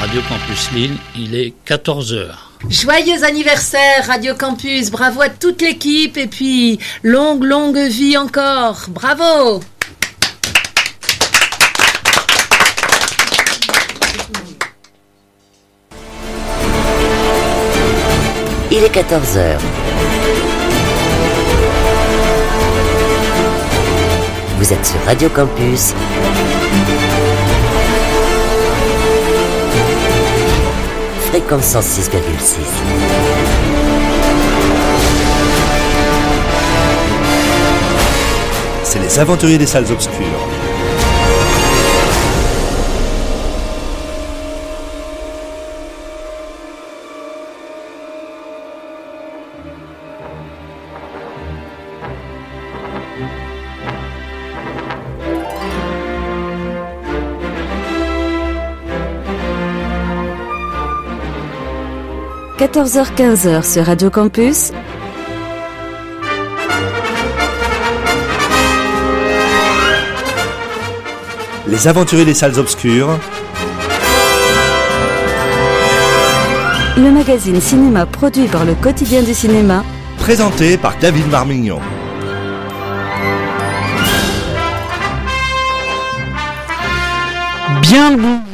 Radio Campus Lille, il est 14h. Joyeux anniversaire Radio Campus, bravo à toute l'équipe et puis longue longue vie encore, bravo Il est 14h. Vous êtes sur Radio Campus. Fréquence 106,6. C'est les aventuriers des salles obscures. – 14h-15h sur Radio Campus, Les aventuriers des salles obscures. le magazine cinéma produit par le quotidien du cinéma, Présenté par David Marmignon. Bien le bon.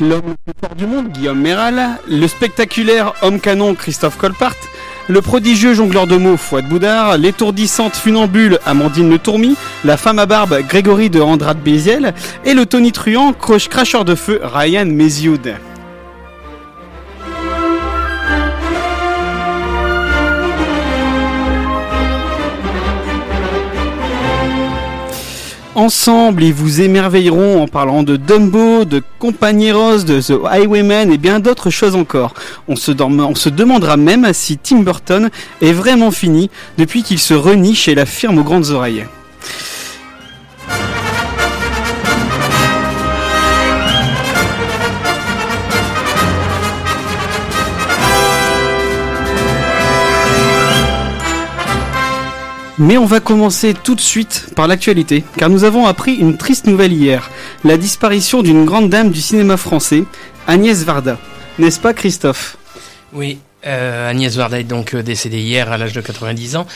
L'homme le plus fort du monde, Guillaume Méral, le spectaculaire homme canon, Christophe Colpart, le prodigieux jongleur de mots, Fouad Boudard, l'étourdissante funambule, Amandine Le Tourmi, la femme à barbe, Grégory de Andrade Béziel, et le tonitruant, croche cracheur de feu, Ryan Mézioud. Ensemble, ils vous émerveilleront en parlant de Dumbo, de Compañeros, de The Highwayman et bien d'autres choses encore. On se demandera même si Tim Burton est vraiment fini depuis qu'il se renie chez la firme aux grandes oreilles. Mais on va commencer tout de suite par l'actualité, car nous avons appris une triste nouvelle hier, la disparition d'une grande dame du cinéma français, Agnès Varda. N'est-ce pas Christophe? Oui, euh, Agnès Varda est donc euh, décédée hier à l'âge de 90 ans.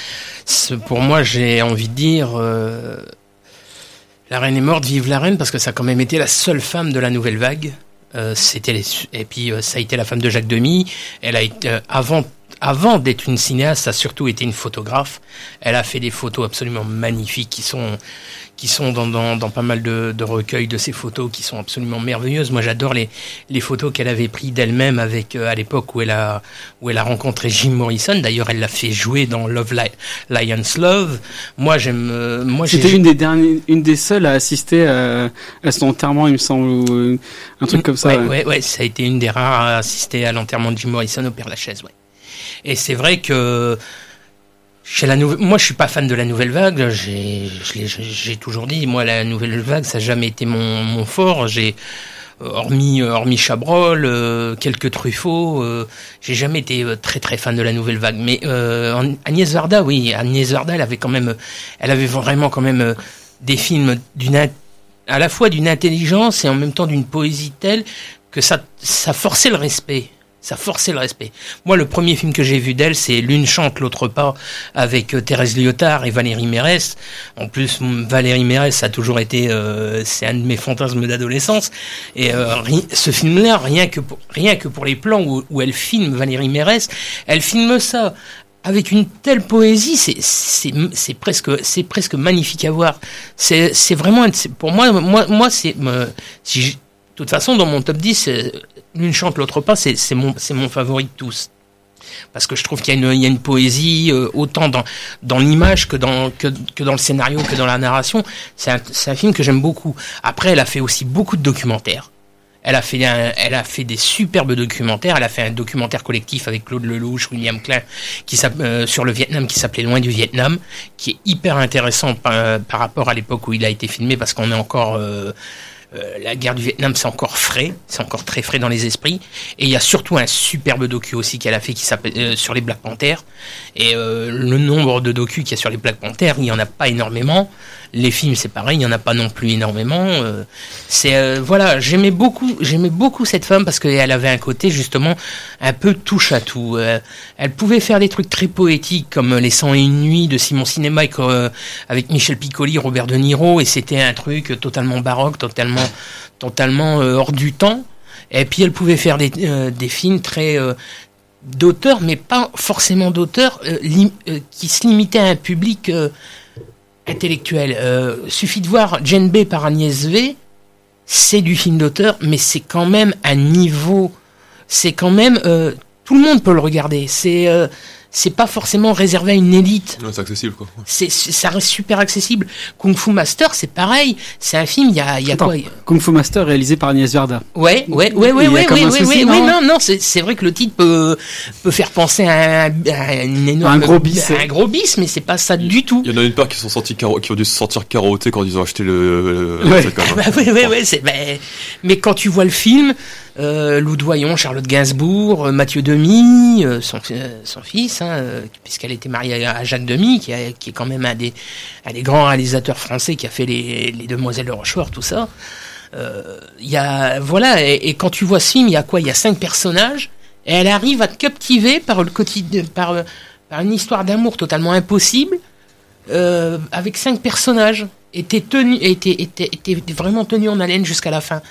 Pour moi, j'ai envie de dire, euh, la reine est morte, vive la reine, parce que ça a quand même été la seule femme de la nouvelle vague. C'était et puis ça a été la femme de Jacques Demy. Elle a été avant avant d'être une cinéaste, ça a surtout été une photographe. Elle a fait des photos absolument magnifiques qui sont qui sont dans, dans, dans pas mal de, de recueils de ces photos qui sont absolument merveilleuses. Moi, j'adore les, les photos qu'elle avait prises d'elle-même avec euh, à l'époque où elle a où elle a rencontré Jim Morrison. D'ailleurs, elle l'a fait jouer dans Love Li- Lions Love. Moi, j'aime. euh, moi, C'était une des dernières, une des seules à assister à, à son enterrement, il me semble, ou euh, un truc comme ça. Ouais, ouais. ouais, ouais, ça a été une des rares à assister à l'enterrement de Jim Morrison au Père Lachaise, ouais. Et c'est vrai que chez la nouvelle, moi je suis pas fan de la nouvelle vague. J'ai, toujours dit, moi la nouvelle vague ça n'a jamais été mon, fort. J'ai euh, hormis euh, hormis Chabrol, euh, quelques Truffaut, euh, j'ai jamais été très très fan de la nouvelle vague. Mais Agnès Varda, oui, Agnès Varda, elle avait quand même, elle avait vraiment quand même des films d'une à la fois d'une intelligence et en même temps d'une poésie telle que ça forçait le respect. Ça forçait le respect. Moi, le premier film que j'ai vu d'elle, c'est L'une chante, l'autre pas, avec euh, Thérèse Lyotard et Valérie Mérès. En plus, Valérie Mérès, a toujours été, euh, c'est un de mes fantasmes d'adolescence. Et euh, ce film-là, rien que pour, rien que pour les plans où, où elle filme Valérie Mérès, elle filme ça avec une telle poésie, c'est c'est c'est presque c'est presque magnifique à voir. C'est c'est vraiment pour moi moi moi c'est je- de toute façon dans mon top 10 euh, l'une chante l'autre pas c'est mon mon favori de tous. Parce que je trouve qu'il y a une, il y a une poésie euh, autant dans, dans l'image que dans, que, que dans le scénario, que dans la narration. C'est un, un film que j'aime beaucoup. Après, elle a fait aussi beaucoup de documentaires. Elle a fait un- elle a fait des superbes documentaires. Elle a fait un documentaire collectif avec Claude Lelouch, William Klein, qui euh, sur le Vietnam, qui s'appelait Loin du Vietnam, qui est hyper intéressant par, par rapport à l'époque où il a été filmé, parce qu'on est encore euh, Euh, la guerre du Vietnam, c'est encore frais, c'est encore très frais dans les esprits. Et il y a surtout un superbe docu aussi qu'elle a fait qui s'appelle euh, sur les Black Panthers. Et euh, le nombre de docus qu'il y a sur les Black Panthers, il y en a pas énormément. Les films, c'est pareil, il y en a pas non plus énormément. Euh, c'est euh, voilà, j'aimais beaucoup, j'aimais beaucoup cette femme parce qu'elle avait un côté justement un peu touche à tout. Euh, elle pouvait faire des trucs très poétiques comme Les 101 nuits de Simon Cinéma avec, euh, avec Michel Piccoli, Robert De Niro, et c'était un truc totalement baroque, totalement, totalement euh, hors du temps. Et puis elle pouvait faire des, euh, des films très euh, d'auteur, mais pas forcément d'auteur, euh, qui se limitait à un public euh, intellectuel. Euh, suffit de voir Jane B par Agnès V, c'est du film d'auteur, mais c'est quand même un niveau, c'est quand même euh, tout le monde peut le regarder. C'est euh, c'est pas forcément réservé à une élite. Ouais, c'est accessible quoi. C'est c'est- ça reste super accessible. Kung Fu Master, c'est pareil. C'est un film. Il y a il y a Attends, quoi Kung Fu Master réalisé par Agnès Varda. Ouais, ouais, ouais, ouais, ouais, ouais, souci, ouais, non ouais, non, non, c'est vrai que le titre peut peut faire penser à un, à une énorme Un gros bis. un gros bis, mais c'est pas ça du tout. Il y en a une part qui sont sortis qui ont dû se sortir carottés quand ils ont acheté le. le- Ouais. le même. Bah ouais, ouais, ouais, c'est, mais, mais quand tu vois le film, euh, Lou Doyon, Charlotte Gainsbourg, euh, Mathieu Demy, euh, son, euh, fils, hein, euh, puisqu'elle était mariée à, Jacques Demy, qui, est quand même un des, grands réalisateurs français qui a fait les, les Demoiselles de Rochefort, tout ça. Y a, voilà, et, et quand tu vois ce film, il y a quoi? Il y a cinq personnages, et elle arrive à te captiver par le quotidien, par, une histoire d'amour totalement impossible, avec cinq personnages était, était vraiment tenu en haleine jusqu'à la fin.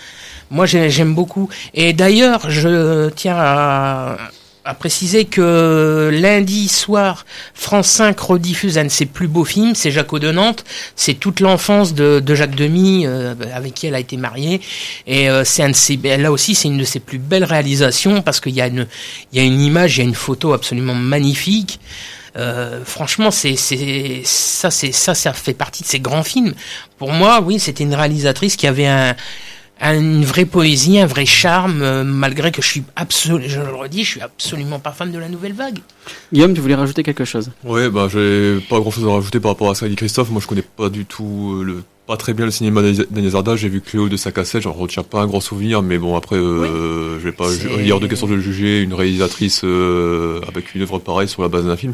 Moi j'ai- j'aime beaucoup et d'ailleurs je tiens à, à préciser que lundi soir France 5 rediffuse un de ses plus beaux films, c'est Jaco de Nantes, c'est toute l'enfance de, de Jacques Demy euh, avec qui elle a été mariée et euh, c'est un de ses là aussi c'est une de ses plus belles réalisations parce qu'il y a une y a une image, il y a une photo absolument magnifique. Euh, franchement, c'est ça, c'est ça, ça fait partie de ces grands films. Pour moi, oui, c'était une réalisatrice qui avait un- une vraie poésie, un vrai charme, euh, malgré que je suis absolument, je le redis, je suis absolument pas fan de la nouvelle vague. Guillaume, tu voulais rajouter quelque chose? Ouais, bah j'ai pas grand chose à rajouter par rapport à ça dit Christophe. Moi je connais pas du tout euh, le pas très bien le cinéma d'Agnès. J'ai vu Cléo de sa cassette, j'en retiens pas un grand souvenir, mais bon après euh, je vais pas il de question de juger une réalisatrice euh, avec une œuvre pareille sur la base d'un film.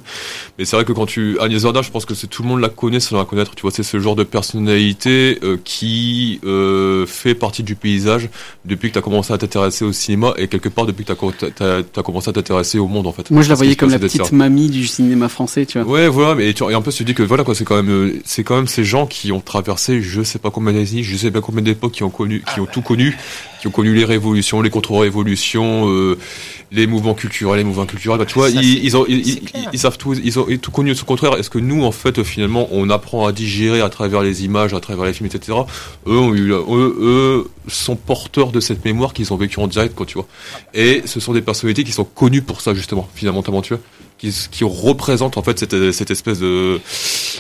Mais c'est vrai que quand tu Agnès Varda, je pense que c'est tout le monde la connaît sans la connaître. Tu vois, c'est ce genre de personnalité euh, qui euh, fait partie du paysage depuis que tu as commencé à t'intéresser au cinéma et quelque part depuis que tu as, commencé à t'intéresser au monde en fait. Moi, je la voyais comme la petite ça. mamie du cinéma français, tu vois. Ouais, voilà, mais tu, et en plus tu dis que voilà quoi, c'est quand même, euh, c'est quand même ces gens qui ont traversé, je sais pas combien d'années, je sais pas combien d'époques, qui ont connu, qui ont tout connu, qui ont connu les révolutions, les contre-révolutions, euh, les mouvements culturels, les mouvements culturels. Bah, tu vois, Ça, ils, ont, ils, ils- savent tout, ils ont tout connu. Au contraire, est-ce que nous, en fait, finalement, on apprend à digérer à travers les images, à travers les films, etc. Eux, ont eu, eux, eux sont porteurs de cette mémoire qu'ils ont vécu en direct, quoi, tu vois. Et ce sont des personnalités qui sont connues pour ça, justement, fondamentalement, tu vois qui, qui représente en fait cette, cette espèce de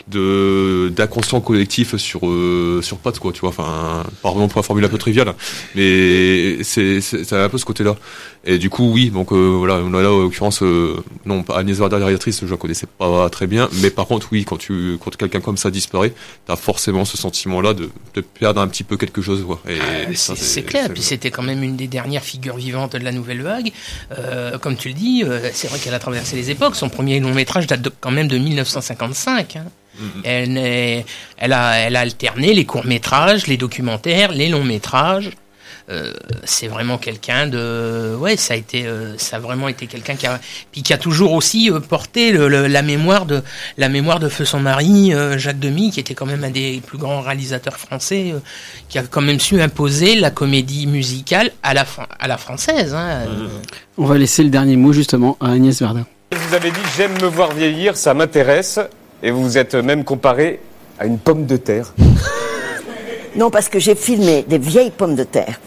de d'inconscient collectif sur euh, sur pattes quoi tu vois enfin pardon pour la formule un peu triviale mais c'est c'est c'est un peu ce côté là et du coup oui donc euh, voilà on a là en l'occurrence euh, non pas Agnès Varda réalisatrice je la connaissais pas très bien mais par contre oui quand tu quand quelqu'un comme ça disparaît t'as forcément ce sentiment là de, de perdre un petit peu quelque chose quoi et ça, c'est c'est clair. Puis c'était quand même une des dernières figures vivantes de la nouvelle vague. Euh, comme tu le dis, euh, c'est vrai qu'elle a traversé les époques. Son premier long métrage date de- quand même de 1955. hein. Elle, n'est- elle, a, elle a alterné les courts métrages, les documentaires, les longs métrages. Euh, c'est vraiment quelqu'un de ouais ça a été euh, ça a vraiment été quelqu'un qui a puis qui a toujours aussi euh, porté le- le- la mémoire de la mémoire de feu son mari euh, Jacques Demy qui était quand même un des plus grands réalisateurs français euh, qui a quand même su imposer la comédie musicale à la fran- à la française hein. Euh, On va laisser le dernier mot justement à Agnès Varda. Vous avez dit j'aime me voir vieillir, ça m'intéresse, et vous vous êtes même comparé à une pomme de terre. Non, parce que j'ai filmé des vieilles pommes de terre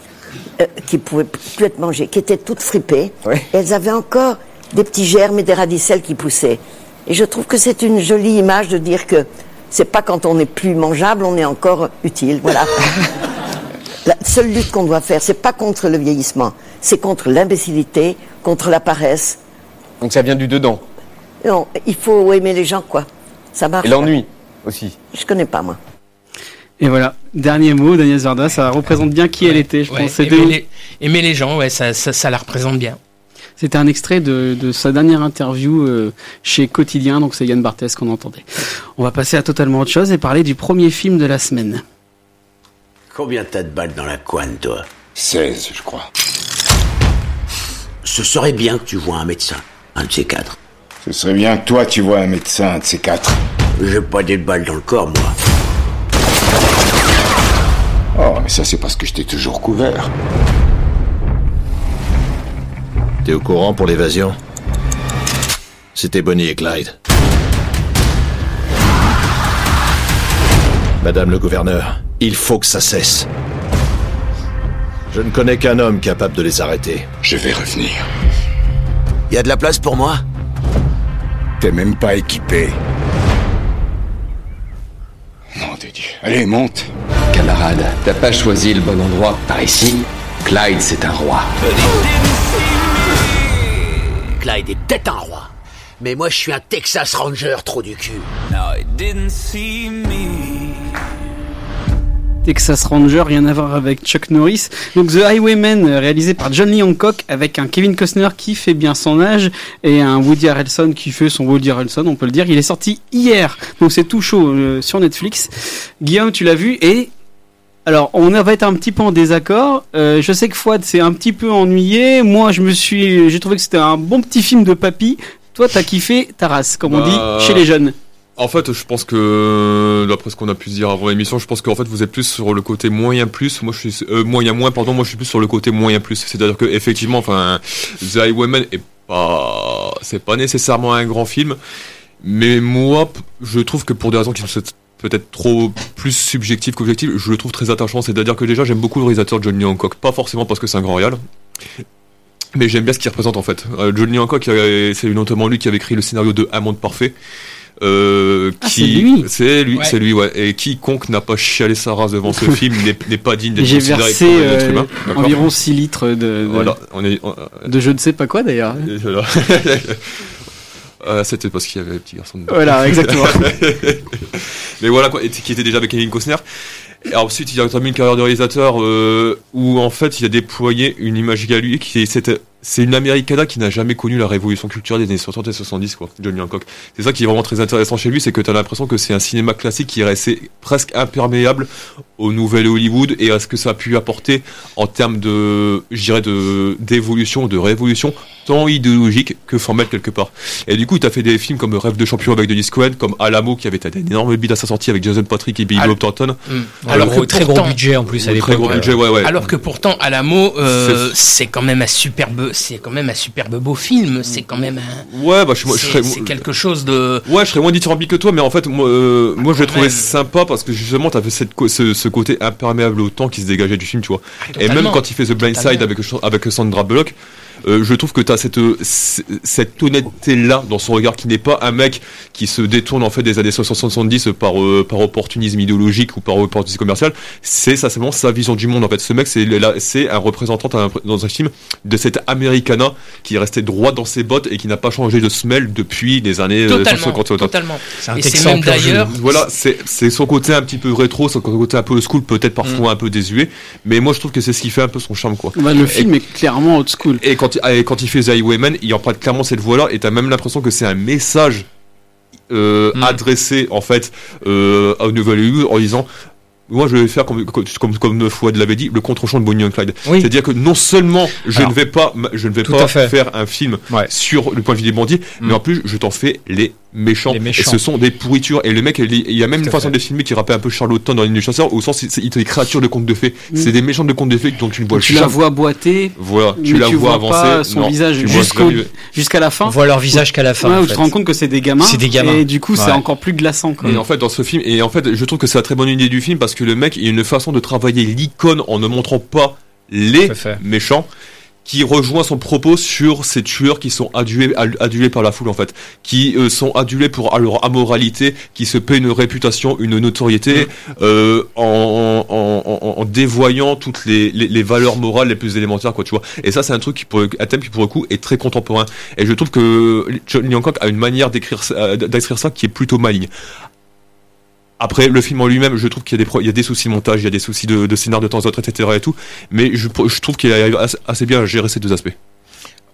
euh, qui pouvaient plus être mangées, qui étaient toutes fripées. Oui. Et elles avaient encore des petits germes et des radicelles qui poussaient. Et je trouve que c'est une jolie image de dire que c'est pas quand on n'est plus mangeable, on est encore utile. Voilà. La seule lutte qu'on doit faire, c'est pas contre le vieillissement, c'est contre l'imbécilité, contre la paresse. Donc ça vient du dedans. Non, il faut aimer les gens, quoi. Ça marche. Et l'ennui aussi. Je connais pas, moi. Et voilà, Dernier mot, Daniel Zarda, ça représente bien qui elle était, je Ouais, pense. Aimer, les, aimer les gens, ouais, ça, ça, ça la représente bien. C'était un extrait de, de sa dernière interview euh, chez Quotidien, donc c'est Yann Barthès qu'on entendait. On va passer à totalement autre chose et parler du premier film de la semaine. Combien t'as de balles dans la couenne, toi? 16, je crois. Ce serait bien que tu vois un médecin, un de ces quatre. Ce serait bien que toi, tu vois un médecin, un de ces quatre. J'ai pas des balles dans le corps, moi. Oh, mais ça, c'est parce que je t'ai toujours couvert. T'es au courant pour l'évasion? C'était Bonnie et Clyde. Madame le gouverneur, il faut que ça cesse. Je ne connais qu'un homme capable de les arrêter. Je vais revenir. Y a de la place pour moi T'es même pas équipé. Nom de Dieu. Allez, monte. Camarade, t'as pas choisi le bon endroit. Par ici, Clyde, c'est un roi. Clyde est peut-être un roi. Mais moi, je suis un Texas Ranger trop du cul. Texas Ranger, rien à voir avec Chuck Norris. Donc The Highwayman, euh, réalisé par John Lee Hancock, avec un Kevin Costner qui fait bien son âge et un Woody Harrelson qui fait son Woody Harrelson, on peut le dire. Il est sorti hier, donc c'est tout chaud euh, sur Netflix. Guillaume, tu l'as vu et alors, on va être un petit peu en désaccord. Euh, je sais que Fouad s'est un petit peu ennuyé. Moi, je me suis, j'ai trouvé que c'était un bon petit film de papy. Toi, t'as kiffé ta race, comme on Bah, dit chez les jeunes. En fait, je pense que, d'après ce qu'on a pu dire avant l'émission, je pense qu'en fait, vous êtes plus sur le côté moyen plus. Moi, je suis euh, moyen moins. Pardon, moi, je suis plus sur le côté moyen plus. C'est-à-dire que effectivement, enfin, The Highwayman est pas, c'est pas nécessairement un grand film, mais moi, je trouve que pour des raisons qui sont peut-être trop plus subjectives qu'objectives, je le trouve très attachant. C'est-à-dire que déjà, j'aime beaucoup le réalisateur Johnny Hancock, pas forcément parce que c'est un grand réal. Mais j'aime bien ce qu'il représente en fait. Euh, Johnny Hancock, c'est notamment lui qui avait écrit le scénario de Un monde parfait. Euh, Ah, qui... c'est lui C'est lui, Ouais. lui, ouais. Et quiconque n'a pas chialé sa race devant ce film n'est n'est pas digne d'être J'ai considéré versé comme un être euh, humain. Environ 6 litres de, de, Voilà, on est. on- de je ne sais pas quoi d'ailleurs. voilà. Euh, C'était parce qu'il y avait un petit garçon dedans. Voilà, exactement. Mais voilà quoi, et qui était déjà avec Kevin Costner. Et ensuite, il a entamé une carrière de réalisateur euh, où en fait, il a déployé une image à lui qui est c'était c'est une Americana qui n'a jamais connu la révolution culturelle des années 60 et 70 quoi, Johnny Hancock. C'est ça qui est vraiment très intéressant chez lui, c'est que tu as l'impression que c'est un cinéma classique qui est resté presque imperméable au nouvel Hollywood et à ce que ça a pu apporter en termes de je dirais de d'évolution, de révolution tant idéologique que formelle quelque part. Et du coup, tu as fait des films comme Rêve de champion avec Denis Cohen, comme Alamo qui avait été un énorme bid à sa sortie avec Jason Patrick et Billy Al- Bob Thornton. Mm. Alors Alors que très gros pourtant- budget en plus à Très l'époque. gros ouais. budget, ouais, ouais. Alors que pourtant, Alamo, euh, C'est- c'est quand même un superbe, c'est quand même un superbe beau film. C'est quand même un. Ouais, bah je, moi, je c'est- serais, c'est quelque chose de. ouais, je serais moins dithyrambique que toi, mais en fait, moi, euh, moi, je l'ai trouvé même. sympa parce que justement, t'avais cette, ce, ce côté imperméable au temps qui se dégageait du film, tu vois. et même quand il fait The Blind Side avec, avec Sandra Bullock, euh, je trouve que t'as cette, euh, cette honnêteté-là dans son regard qui n'est pas un mec qui se détourne en fait des années 60-70 par, euh, par opportunisme idéologique ou par opportunisme commercial. C'est ça, c'est vraiment sa vision du monde en fait. Ce mec, c'est un représentant dans un- dans un film de cette Americana qui est resté droit dans ses bottes et qui n'a pas changé de semelle depuis les années Totalement, 150. totalement. C'est un Et c'est même d'ailleurs. Voilà, c'est c'est son côté un petit peu rétro, son côté un peu old school, peut-être parfois un peu désuet, mais moi je trouve que c'est ce qui fait un peu son charme quoi. Bah, le film est clairement old school. Et quand, il- quand il fait The Highwayman, il emprunte clairement cette voix-là, et t'as même l'impression que c'est un message euh, Mm. adressé en fait euh, à Nouvelle Hollywood en disant. Moi, je vais faire comme comme comme, Fouad l'avait dit, le contre-champ de Bonnie and Clyde. Oui. C'est-à-dire que non seulement je Alors, ne vais pas, je ne vais pas faire un film Ouais. sur le point de vue des bandits, Mm. mais en plus je t'en fais les méchants. Les méchants. Et ce sont des pourritures. Et le mec, il il y a même Tout une façon fait. de filmer qui rappelle un peu Charlotte dans les du chasseur, au sens c'est des créatures de contes de fées. Mm. C'est des méchants de contes de fées dont tu ne vois Tu la vois boiter, Voilà, tu la tu vois vois avancer. pas son non, visage jusqu'à la fin. On voit leur visage qu'à la fin. Ouais, où tu te rends compte que c'est des gamins. C'est des gamins. Et du coup, c'est encore plus glaçant. Quoi. Et en fait, dans ce film, et en fait, je trouve que c'est la très bonne idée du film parce que le mec, il a une façon de travailler l'icône en ne montrant pas les fait. Qui rejoint son propos sur ces tueurs qui sont adulés, ad- adulés par la foule en fait, qui euh, sont adulés pour leur amoralité, qui se paient une réputation, une notoriété, euh, en, en, en, en dévoyant toutes les, les, les valeurs morales les plus élémentaires quoi tu vois. Et ça c'est un truc qui pour, un thème qui pour le coup est très contemporain. Et je trouve que Johnny Hancock a une manière d'écrire euh, d'écrire ça qui est plutôt maligne. Après, le film en lui-même, je trouve qu'il y a des, pro- il y a des soucis de montage, il y a des soucis de, de scénar de temps en temps, etc. et tout. Mais je, je trouve qu'il arrive assez- bien à gérer ces deux aspects.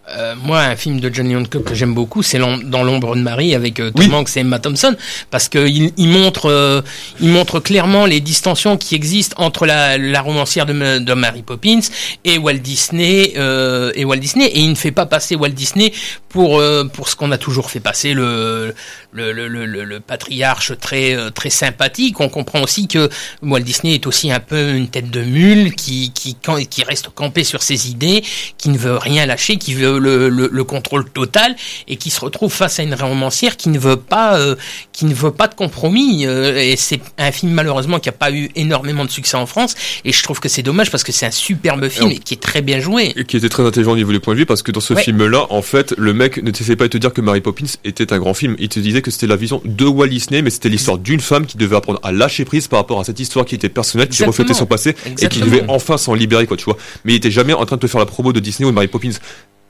Euh, moi, un film de Johnny Hancock que j'aime beaucoup, c'est Dans l'ombre de Marie avec euh, Tom Hanks et Emma Thompson, parce que il, il montre, euh, il montre clairement les distensions qui existent entre la, la romancière de, de Mary Poppins et Walt Disney euh, et Walt Disney, et il ne fait pas passer Walt Disney pour euh, pour ce qu'on a toujours fait passer le le, le, le, le- le patriarche très euh, très sympathique. On comprend aussi que Walt Disney est aussi un peu une tête de mule qui qui qui reste campé sur ses idées, qui ne veut rien lâcher, qui veut le, le, le contrôle total et qui se retrouve face à une romancière qui ne veut pas euh, qui ne veut pas de compromis. euh, et c'est un film malheureusement qui a pas eu énormément de succès en France. Et je trouve que c'est dommage parce que c'est un superbe film et qui est très bien joué. Et qui était très intelligent au niveau du point de vue parce que dans ce Ouais. film-là, en fait, le mec ne t'essayait pas de te dire que Mary Poppins était un grand film. Il te disait que c'était la vision de Walt Disney, mais c'était l'histoire d'une femme qui devait apprendre à lâcher prise par rapport à cette histoire qui était personnelle, qui reflétait son passé et qui devait enfin s'en libérer, quoi, tu vois. Mais il était jamais en train de te faire la promo de Disney ou de Mary Poppins.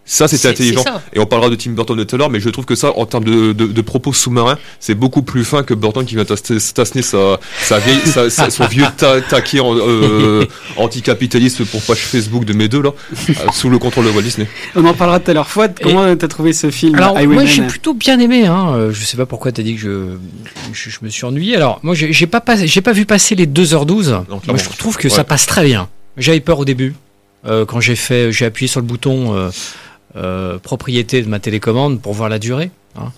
Ça, c'était C'est- intelligent. ça. Et on parlera de Tim Burton de tout à l'heure, mais je trouve que ça, en termes de, de, de propos sous-marins, c'est beaucoup plus fin que Burton qui vient tasser tasser sa, sa vieille, sa- sa- son vieux ta- taquet en- euh, anticapitaliste pour page Facebook de mes deux, là, euh, sous le contrôle de Walt Disney. On en parlera tout à l'heure. Fouad, comment t'as trouvé ce film Alors moi j'ai plutôt bien aimé. Hein. Euh, Je sais pas pourquoi t'as dit que je, je, je me suis ennuyé. Alors moi j'ai pas pas vu passer les 2h12. moi je trouve que ça passe très bien. J'avais peur au début euh, quand j'ai fait j'ai appuyé sur le bouton euh, euh, propriété de ma télécommande pour voir la durée. hein.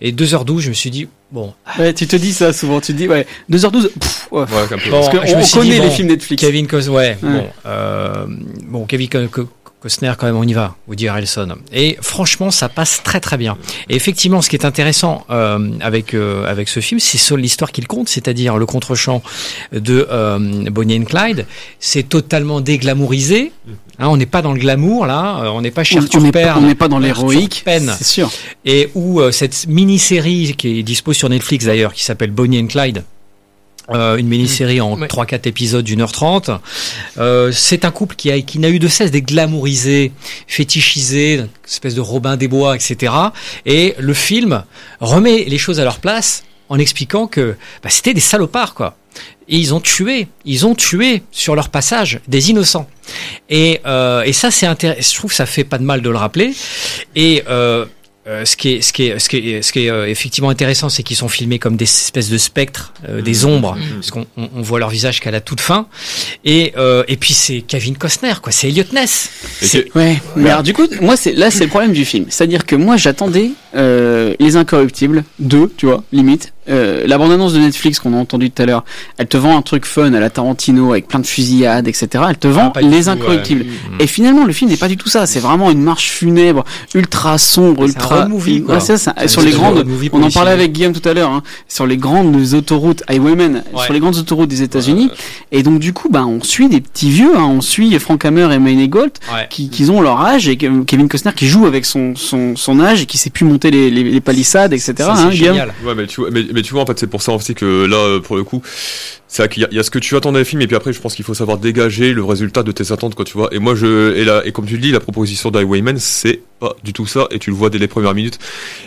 Et 2h12 je me suis dit bon. Ouais, tu te dis ça souvent. Tu te dis, ouais, 2h12, pff, ouais. Bon, Parce qu'on on connaît dit, les bon, films Netflix. Kevin Costner, ouais, Ouais. Bon, euh, bon, Kevin Co- Co- Costner, quand même, on y va. Woody Harrelson. Et franchement, ça passe très très bien. Et effectivement, ce qui est intéressant euh, avec euh, avec ce film, c'est sur l'histoire qu'il compte, c'est-à-dire le contre-champ de euh, Bonnie and Clyde. C'est totalement déglamourisé. Hein, on n'est pas dans le glamour là. Euh, on n'est pas chez On- Arthur on n'est pas- Penn. on n'est pas dans l'héroïque, c'est sûr. Et où euh, cette mini-série qui est dispo sur Netflix d'ailleurs, qui s'appelle Bonnie and Clyde, euh, une mini-série en 3-4 épisodes d'une heure trente. Euh, c'est un couple qui, a, qui n'a eu de cesse d'être glamourisé, fétichisé, une espèce de Robin des Bois, etc. Et le film remet les choses à leur place en expliquant que bah, c'était des salopards, quoi. Et ils ont tué, ils ont tué sur leur passage des innocents. Et, euh, et ça, c'est intéressant. Je trouve que ça fait pas de mal de le rappeler. Et euh, euh, ce qui est, ce qui est, ce qui est, ce qui est euh, effectivement intéressant, c'est qu'ils sont filmés comme des espèces de spectres, euh, des ombres, parce qu'on on, on voit leur visage qu'à la toute fin. Et, euh, et puis c'est Kevin Costner, quoi. C'est Elliot Ness. C'est- Ouais, mais alors du coup, moi c'est là c'est le problème du film, c'est-à-dire que moi j'attendais euh, les Incorruptibles 2, tu vois, limite. Euh, la bande-annonce de Netflix qu'on a entendu tout à l'heure, elle te vend un truc fun à la Tarantino avec plein de fusillades, etc. Elle te vend du les tout, Incorruptibles. ouais. Et finalement, le film n'est pas du tout ça. C'est vraiment une marche funèbre, ultra sombre, C'est un ultra. road movie, quoi. Ouais, c'est ça. Sur les grandes, on en parlait avec Guillaume tout à l'heure, hein, sur les grandes autoroutes Highwaymen, Ouais. sur les grandes autoroutes des États-Unis. Et donc du coup, bah, on suit des petits vieux, hein, on suit Frank Hammer et Mayne Gold, Ouais. qui, qui ont leur âge, et Kevin Costner qui joue avec son, son, son âge et qui sait plus monter les, les, les palissades, etc. Ça, hein, Guillaume génial. Ouais, mais tu vois, mais, mais tu vois, en fait, c'est pour ça aussi que là, euh, pour le coup, c'est vrai qu'il y, a- il y a ce que tu attends d'un film, et puis après, je pense qu'il faut savoir dégager le résultat de tes attentes, quoi, tu vois. Et moi, je, et là, et comme tu le dis, la proposition d'Highwayman, c'est pas du tout ça, et tu le vois dès les premières minutes.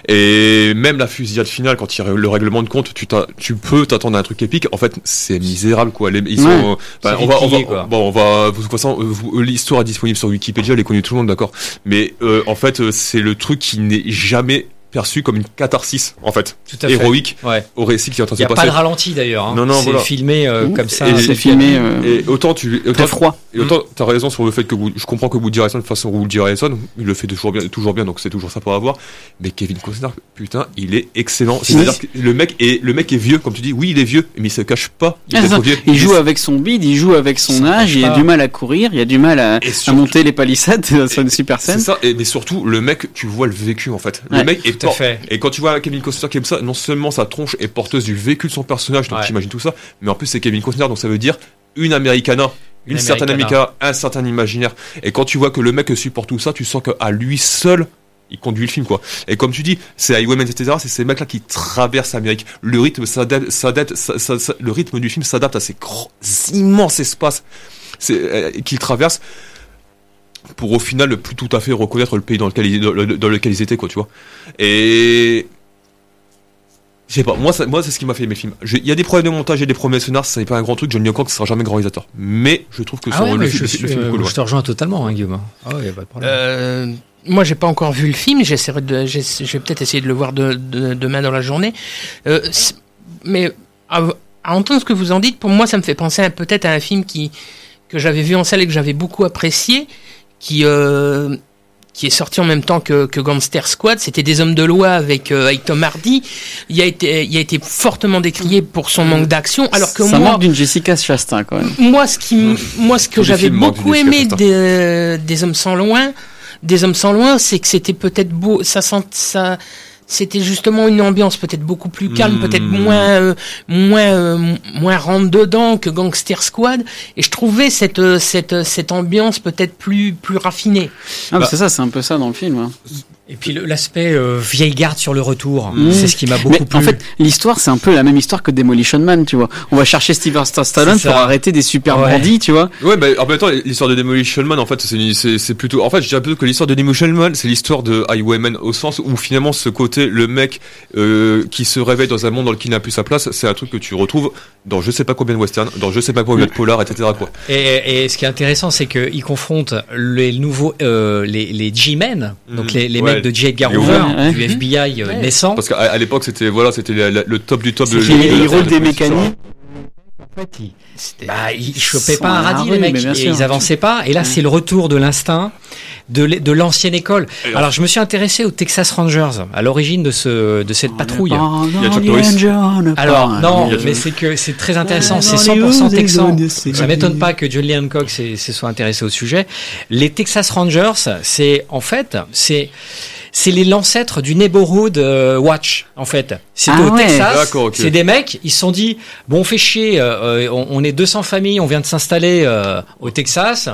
Et même la fusillade finale, quand il y a le règlement de compte, tu, tu peux t'attendre à un truc épique. En fait, c'est misérable, quoi. Les, ils Ouais. sont, bah, on va, on va, quoi. bon, on va, de toute façon, l'histoire est disponible sur Wikipédia, elle est connue tout le monde, d'accord. Mais euh, en fait, euh, c'est le truc qui n'est jamais perçu comme une catharsis, en fait, Tout à fait. héroïque Ouais. au récit qui est en train Il de n'y se a passer. pas de ralenti d'ailleurs. hein. Non, non, c'est voilà. filmé euh, Mmh. comme ça. C'est filmé euh, Et autant tu, autant, très froid. et autant t'as raison sur le fait que je comprends que Woody toute façon Woody Harrelson, il le fait toujours bien, toujours bien, donc c'est toujours ça pour avoir. Mais Kevin Costner, putain, il est excellent. C'est-à-dire que le mec est, le mec est vieux, comme tu dis, oui, il est vieux, mais il se cache pas. Ah, c'est ça. vieux. Il joue avec son bide, il joue avec son Ça âge, il a du mal à courir, il a du mal à, à surtout- monter les palissades sur une super C'est scène. ça, et, mais surtout, le mec, tu vois le vécu en fait. Le Ouais, mec est tout à por- fait. Et quand tu vois Kevin Costner qui aime ça, non seulement sa tronche est porteuse du vécu de son personnage, donc Ouais. t'imagines tout ça, mais en plus c'est Kevin Costner, donc ça veut dire une Americana. Une, Une certaine Americana. America, un certain imaginaire. Et quand tu vois que le mec supporte tout ça, tu sens qu'à lui seul, il conduit le film, quoi. Et comme tu dis, c'est Highwaymen, etc., c'est ces mecs-là qui traversent l'Amérique. Le rythme s'adapte, le rythme du film s'adapte à ces immenses espaces euh, qu'ils traversent pour au final ne plus tout à fait reconnaître le pays dans lequel ils, dans, le- dans lequel ils étaient, quoi, tu vois. Et Je sais pas, moi, ça- moi c'est ce qui m'a fait aimer le film. Il y a des problèmes de montage et des problèmes de scénar, ça n'est pas un grand truc. Johnny Hancock sera jamais grand réalisateur. Mais je trouve que Ah son- ouais, le, je, le suis- film cool. euh, ouais. je te rejoins totalement, hein, Guillaume. Ah ouais, y a pas de problème. Euh, moi, j'ai pas encore vu le film. J'essaierai de, je vais peut-être essayer de le voir de, de- demain dans la journée. Euh, mais à, à entendre ce que vous en dites, pour moi, ça me fait penser peut-être à un film qui que j'avais vu en salle et que j'avais beaucoup apprécié, qui euh, qui est sorti en même temps que, que Gangster Squad. C'était des hommes de loi avec, euh, avec Tom Hardy. Il a été, il a été fortement décrié pour son manque d'action, alors que ça moi, manque d'une Jessica Chastain quand même. moi, ce qui, m- moi, ce que j'avais beaucoup aimé des, des hommes sans loin, des hommes sans loin, c'est que c'était peut-être beau, ça sent, ça, c'était justement une ambiance peut-être beaucoup plus calme, Hmm. peut-être moins, euh, moins, euh, moins rentre dedans que Gangster Squad. Et je trouvais cette, euh, cette, cette ambiance peut-être plus, plus raffinée. Ah, bah, c'est ça, c'est un peu ça dans le film. hein. Et puis l'aspect euh, vieille garde sur le retour, Mmh. c'est ce qui m'a beaucoup Mais plu. En fait, l'histoire, c'est un peu la même histoire que Demolition Man, tu vois. On va chercher Steven Stallone pour arrêter des super Ouais. bandits, tu vois. Ouais, mais en même temps, l'histoire de Demolition Man, en fait, c'est plutôt. En fait, je dirais plutôt que l'histoire de Demolition Man, c'est l'histoire de Highwayman au sens où finalement, ce côté, le mec euh, qui se réveille dans un monde dans lequel il n'a plus sa place, c'est un truc que tu retrouves dans je sais pas combien de western, dans je sais pas combien de polar, etc. Quoi. Et, et ce qui est intéressant, c'est qu'il confronte les nouveaux, euh, les, les G-Men, donc les, les Ouais. mecs de J. Edgar Hoover, du Ouais. FBI euh, naissant. Parce qu'à l'époque, c'était voilà, c'était le top du top de. Roule de- des de- mécaniques. Bah, ils chopaient pas un radis, les mecs, et ils avançaient pas. Et là, c'est le retour de l'instinct de l'ancienne école. Alors, je me suis intéressé aux Texas Rangers, à l'origine de ce de cette patrouille. Alors non, mais c'est que c'est très intéressant. C'est dans 100% les texan. Ça m'étonne pas que John Lee Hancock se soit intéressé au sujet. Les Texas Rangers, c'est en fait c'est c'est les l'ancêtre du Neighborhood euh, Watch en fait. C'était Ah au ouais. Texas. D'accord, ok. C'est des mecs, ils se sont dit bon on fait chier, euh, euh, on, on est 200 familles, on vient de s'installer euh, au Texas.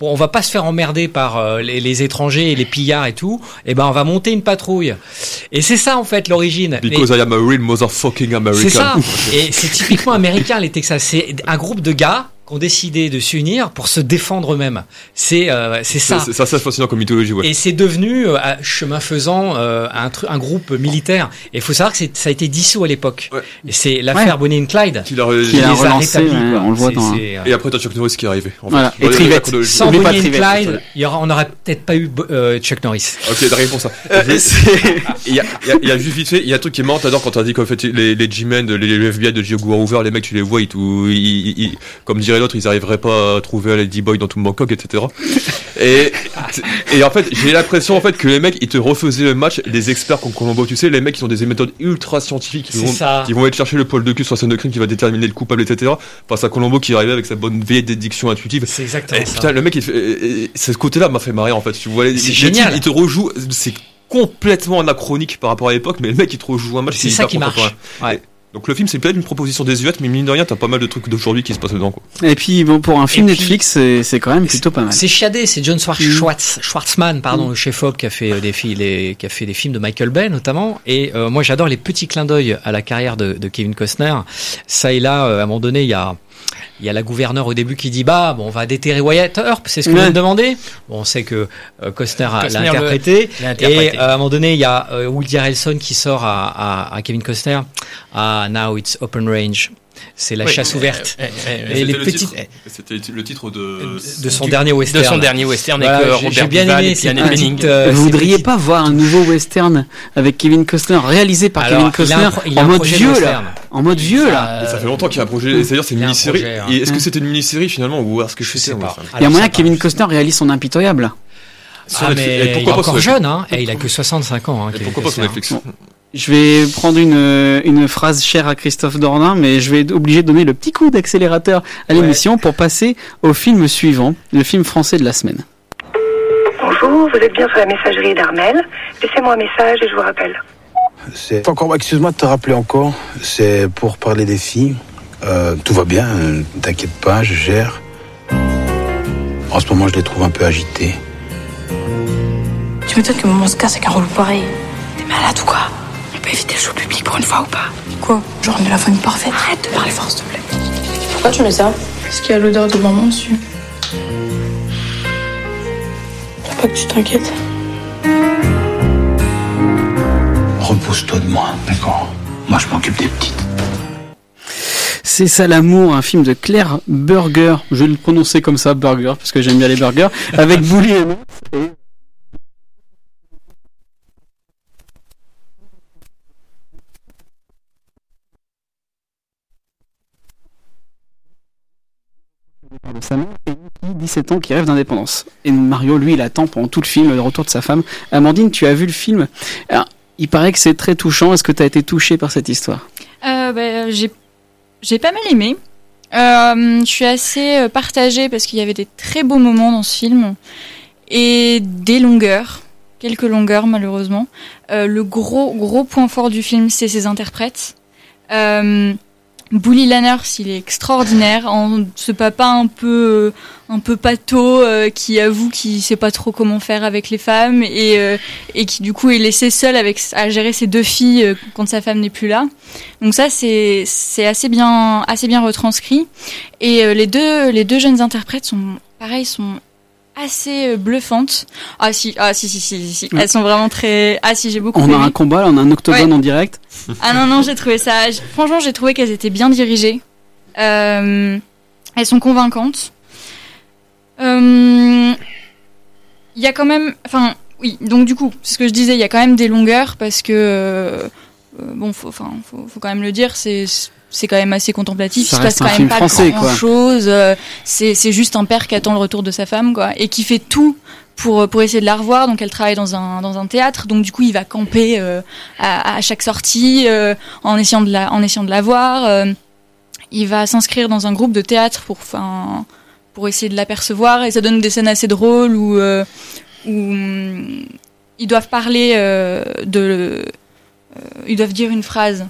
On va pas se faire emmerder par euh, les, les étrangers et les pillards et tout. Et ben on va monter une patrouille. Et c'est ça en fait l'origine. Because I am a real motherfucking American. c'est ça. Et c'est typiquement américain, les Texas. C'est un groupe de gars ont décidé de s'unir pour se défendre eux-mêmes. C'est euh, c'est ça. C'est c'est assez fascinant comme mythologie, ouais. Et c'est devenu, euh, chemin faisant, euh, un, un groupe militaire. Et il faut savoir que ça a été dissous à l'époque. Et c'est l'affaire Ouais. Bonnie and Clyde Qui l'a qui les a rétablis. quoi. C'est- c'est, euh, Et après, t'as Chuck Norris qui est arrivé. en fait. Voilà. Et Trivette. Sans Bonnie and Clyde, il y aura, on n'aurait peut-être pas eu euh, Chuck Norris. Ok, t'as pour ça. Il y, a, il y a- il y a juste vite fait, il y a un truc qui est marrant, t'adores quand t'as dit qu'en fait les, les G-Men, les, les FBI de J. Hoover, les mecs tu les vois, ils, tout- ils- ils- ils- comme dirait l'autre, ils arriveraient pas à trouver un Lady Boy dans tout Bangkok, etc. Et, et en fait, j'ai l'impression en fait que les mecs, ils te refaisaient le match, les experts comme Colombo, tu sais, les mecs qui ont des méthodes ultra scientifiques, C'est vont, ça. qui vont aller chercher le poil de cul sur la scène de crime qui va déterminer le coupable, etc. Face à Colombo qui arrivait avec sa bonne vieille dédiction intuitive. C'est exactement Et ça. Putain, le mec, et- ce côté-là m'a fait marrer en fait. Tu vois, les- C'est génial. Il te rejoue, c'est complètement anachronique par rapport à l'époque, mais le mec il te rejoue un match. C'est est ça qui marche. Donc le film c'est peut-être une proposition désuète, mais mine de rien t'as pas mal de trucs d'aujourd'hui qui se passent dedans. Quoi. Et puis, bon, pour un film Et Netflix, c'est c'est quand même plutôt pas mal. C'est chiadé, c'est John Schwartz, Mm. Schwartz- Schwartzman, pardon, Mm. qui a fait euh, des films, les- qui a fait des films de Michael Bay notamment. Et euh, moi, j'adore les petits clins d'œil à la carrière de, de Kevin Costner. Ça et là, euh, à un moment donné, il y a il y a la gouverneure au début qui dit bah bon on va déterrer Wyatt Earp c'est ce que Ouais. vous me demandez bon on sait que euh, Costner a- l'a Costner interprété l'a interprété. et euh, à un moment donné il y a euh, Woody Harrelson qui sort à, à, à Kevin Costner ah now it's open range c'est la Oui. chasse ouverte Euh, euh, euh, et C'était les le petites titre- C'était le titre de. de son Du- dernier western de son dernier western Voilà, euh, Robert bien aimé et petite, Benning. euh, Vous voudriez pas voir un nouveau western avec Kevin Costner, réalisé par Alors, Kevin il a un Costner, pro- il a en mode vieux là, en mode vieux là. Et ça fait longtemps qu'il y a un projet. Et c'est-à-dire c'est une mini-série. hein. Et est-ce que Hein. c'était une mini-série finalement ou est-ce que Je sais pas. Il y a moyen que Kevin. Costner réalise son impitoyable. Ah, mais il est encore jeune, hein. Et il a que 65 ans. Pourquoi pas sur Costner. Je vais prendre une, une phrase chère à Christophe Dordain, mais je vais être obligé de donner le petit coup d'accélérateur à l'émission pour passer au film suivant, le film français de la semaine. Bonjour, vous êtes bien sur la messagerie d'Armel. Laissez-moi un message et je vous rappelle. C'est encore, excuse-moi de te rappeler encore, c'est pour parler des filles. Euh, tout va bien, euh, t'inquiète pas, je gère. En ce moment, je les trouve un peu agitées. Tu m'étonnes que maman se casse avec un relou pareil? T'es malade ou quoi? Éviter le show public pour une fois ou pas Quoi Genre on est la famille parfaite. Arrête de parler fort, s'il te plaît. Pourquoi tu mets ça Parce qu'il y a l'odeur de maman dessus. Faut pas que tu t'inquiètes. Repose-toi de moi, d'accord Moi, je m'occupe des petites. C'est ça l'amour, un film de Claire Burger. Je vais le prononcer comme ça, Burger, parce que j'aime bien les burgers. Avec Bouli et sa mère et Nicky, 17 ans, qui rêve d'indépendance. Et Mario, lui, il attend pendant tout le film le retour de sa femme. Amandine, tu as vu le film Il paraît que c'est très touchant. Est-ce que tu as été touchée par cette histoire? Euh, bah, j'ai j'ai pas mal aimé. Euh, je suis assez euh, partagée parce qu'il y avait des très beaux moments dans ce film et des longueurs, quelques longueurs malheureusement. Euh, le gros gros point fort du film, c'est ses interprètes. Euh, Bully Lanners, il est extraordinaire, ce papa un peu euh, un peu pâteau euh, qui avoue qu'il sait pas trop comment faire avec les femmes et euh, et qui du coup est laissé seul avec à gérer ses deux filles euh, quand sa femme n'est plus là. Donc ça c'est c'est assez bien assez bien retranscrit et euh, les deux les deux jeunes interprètes sont pareil sont assez euh, bluffantes. Ah si ah si si si si. Ouais. elles sont vraiment très ah si j'ai beaucoup On a un combat, on a un octogone Ouais. en direct. Ah non, non, j'ai trouvé ça. Franchement, j'ai trouvé qu'elles étaient bien dirigées. Euh, elles sont convaincantes. Euh, Il y a quand même. Enfin, oui, donc du coup, c'est ce que je disais, il y a quand même des longueurs parce que. Euh, euh, bon, faut, enfin, faut, faut quand même le dire, c'est. C'est quand même assez contemplatif. Ça il se passe quand même pas français, grand quoi. chose. c'est c'est juste un père qui attend le retour de sa femme, quoi, et qui fait tout pour pour essayer de la revoir. Donc elle travaille dans un dans un théâtre. Donc du coup, il va camper euh, à, à chaque sortie euh, en essayant de la en essayant de la voir. Euh, il va s'inscrire dans un groupe de théâtre pour enfin pour essayer de l'apercevoir et ça donne des scènes assez drôles où euh, où hum, ils doivent parler euh, de euh, ils doivent dire une phrase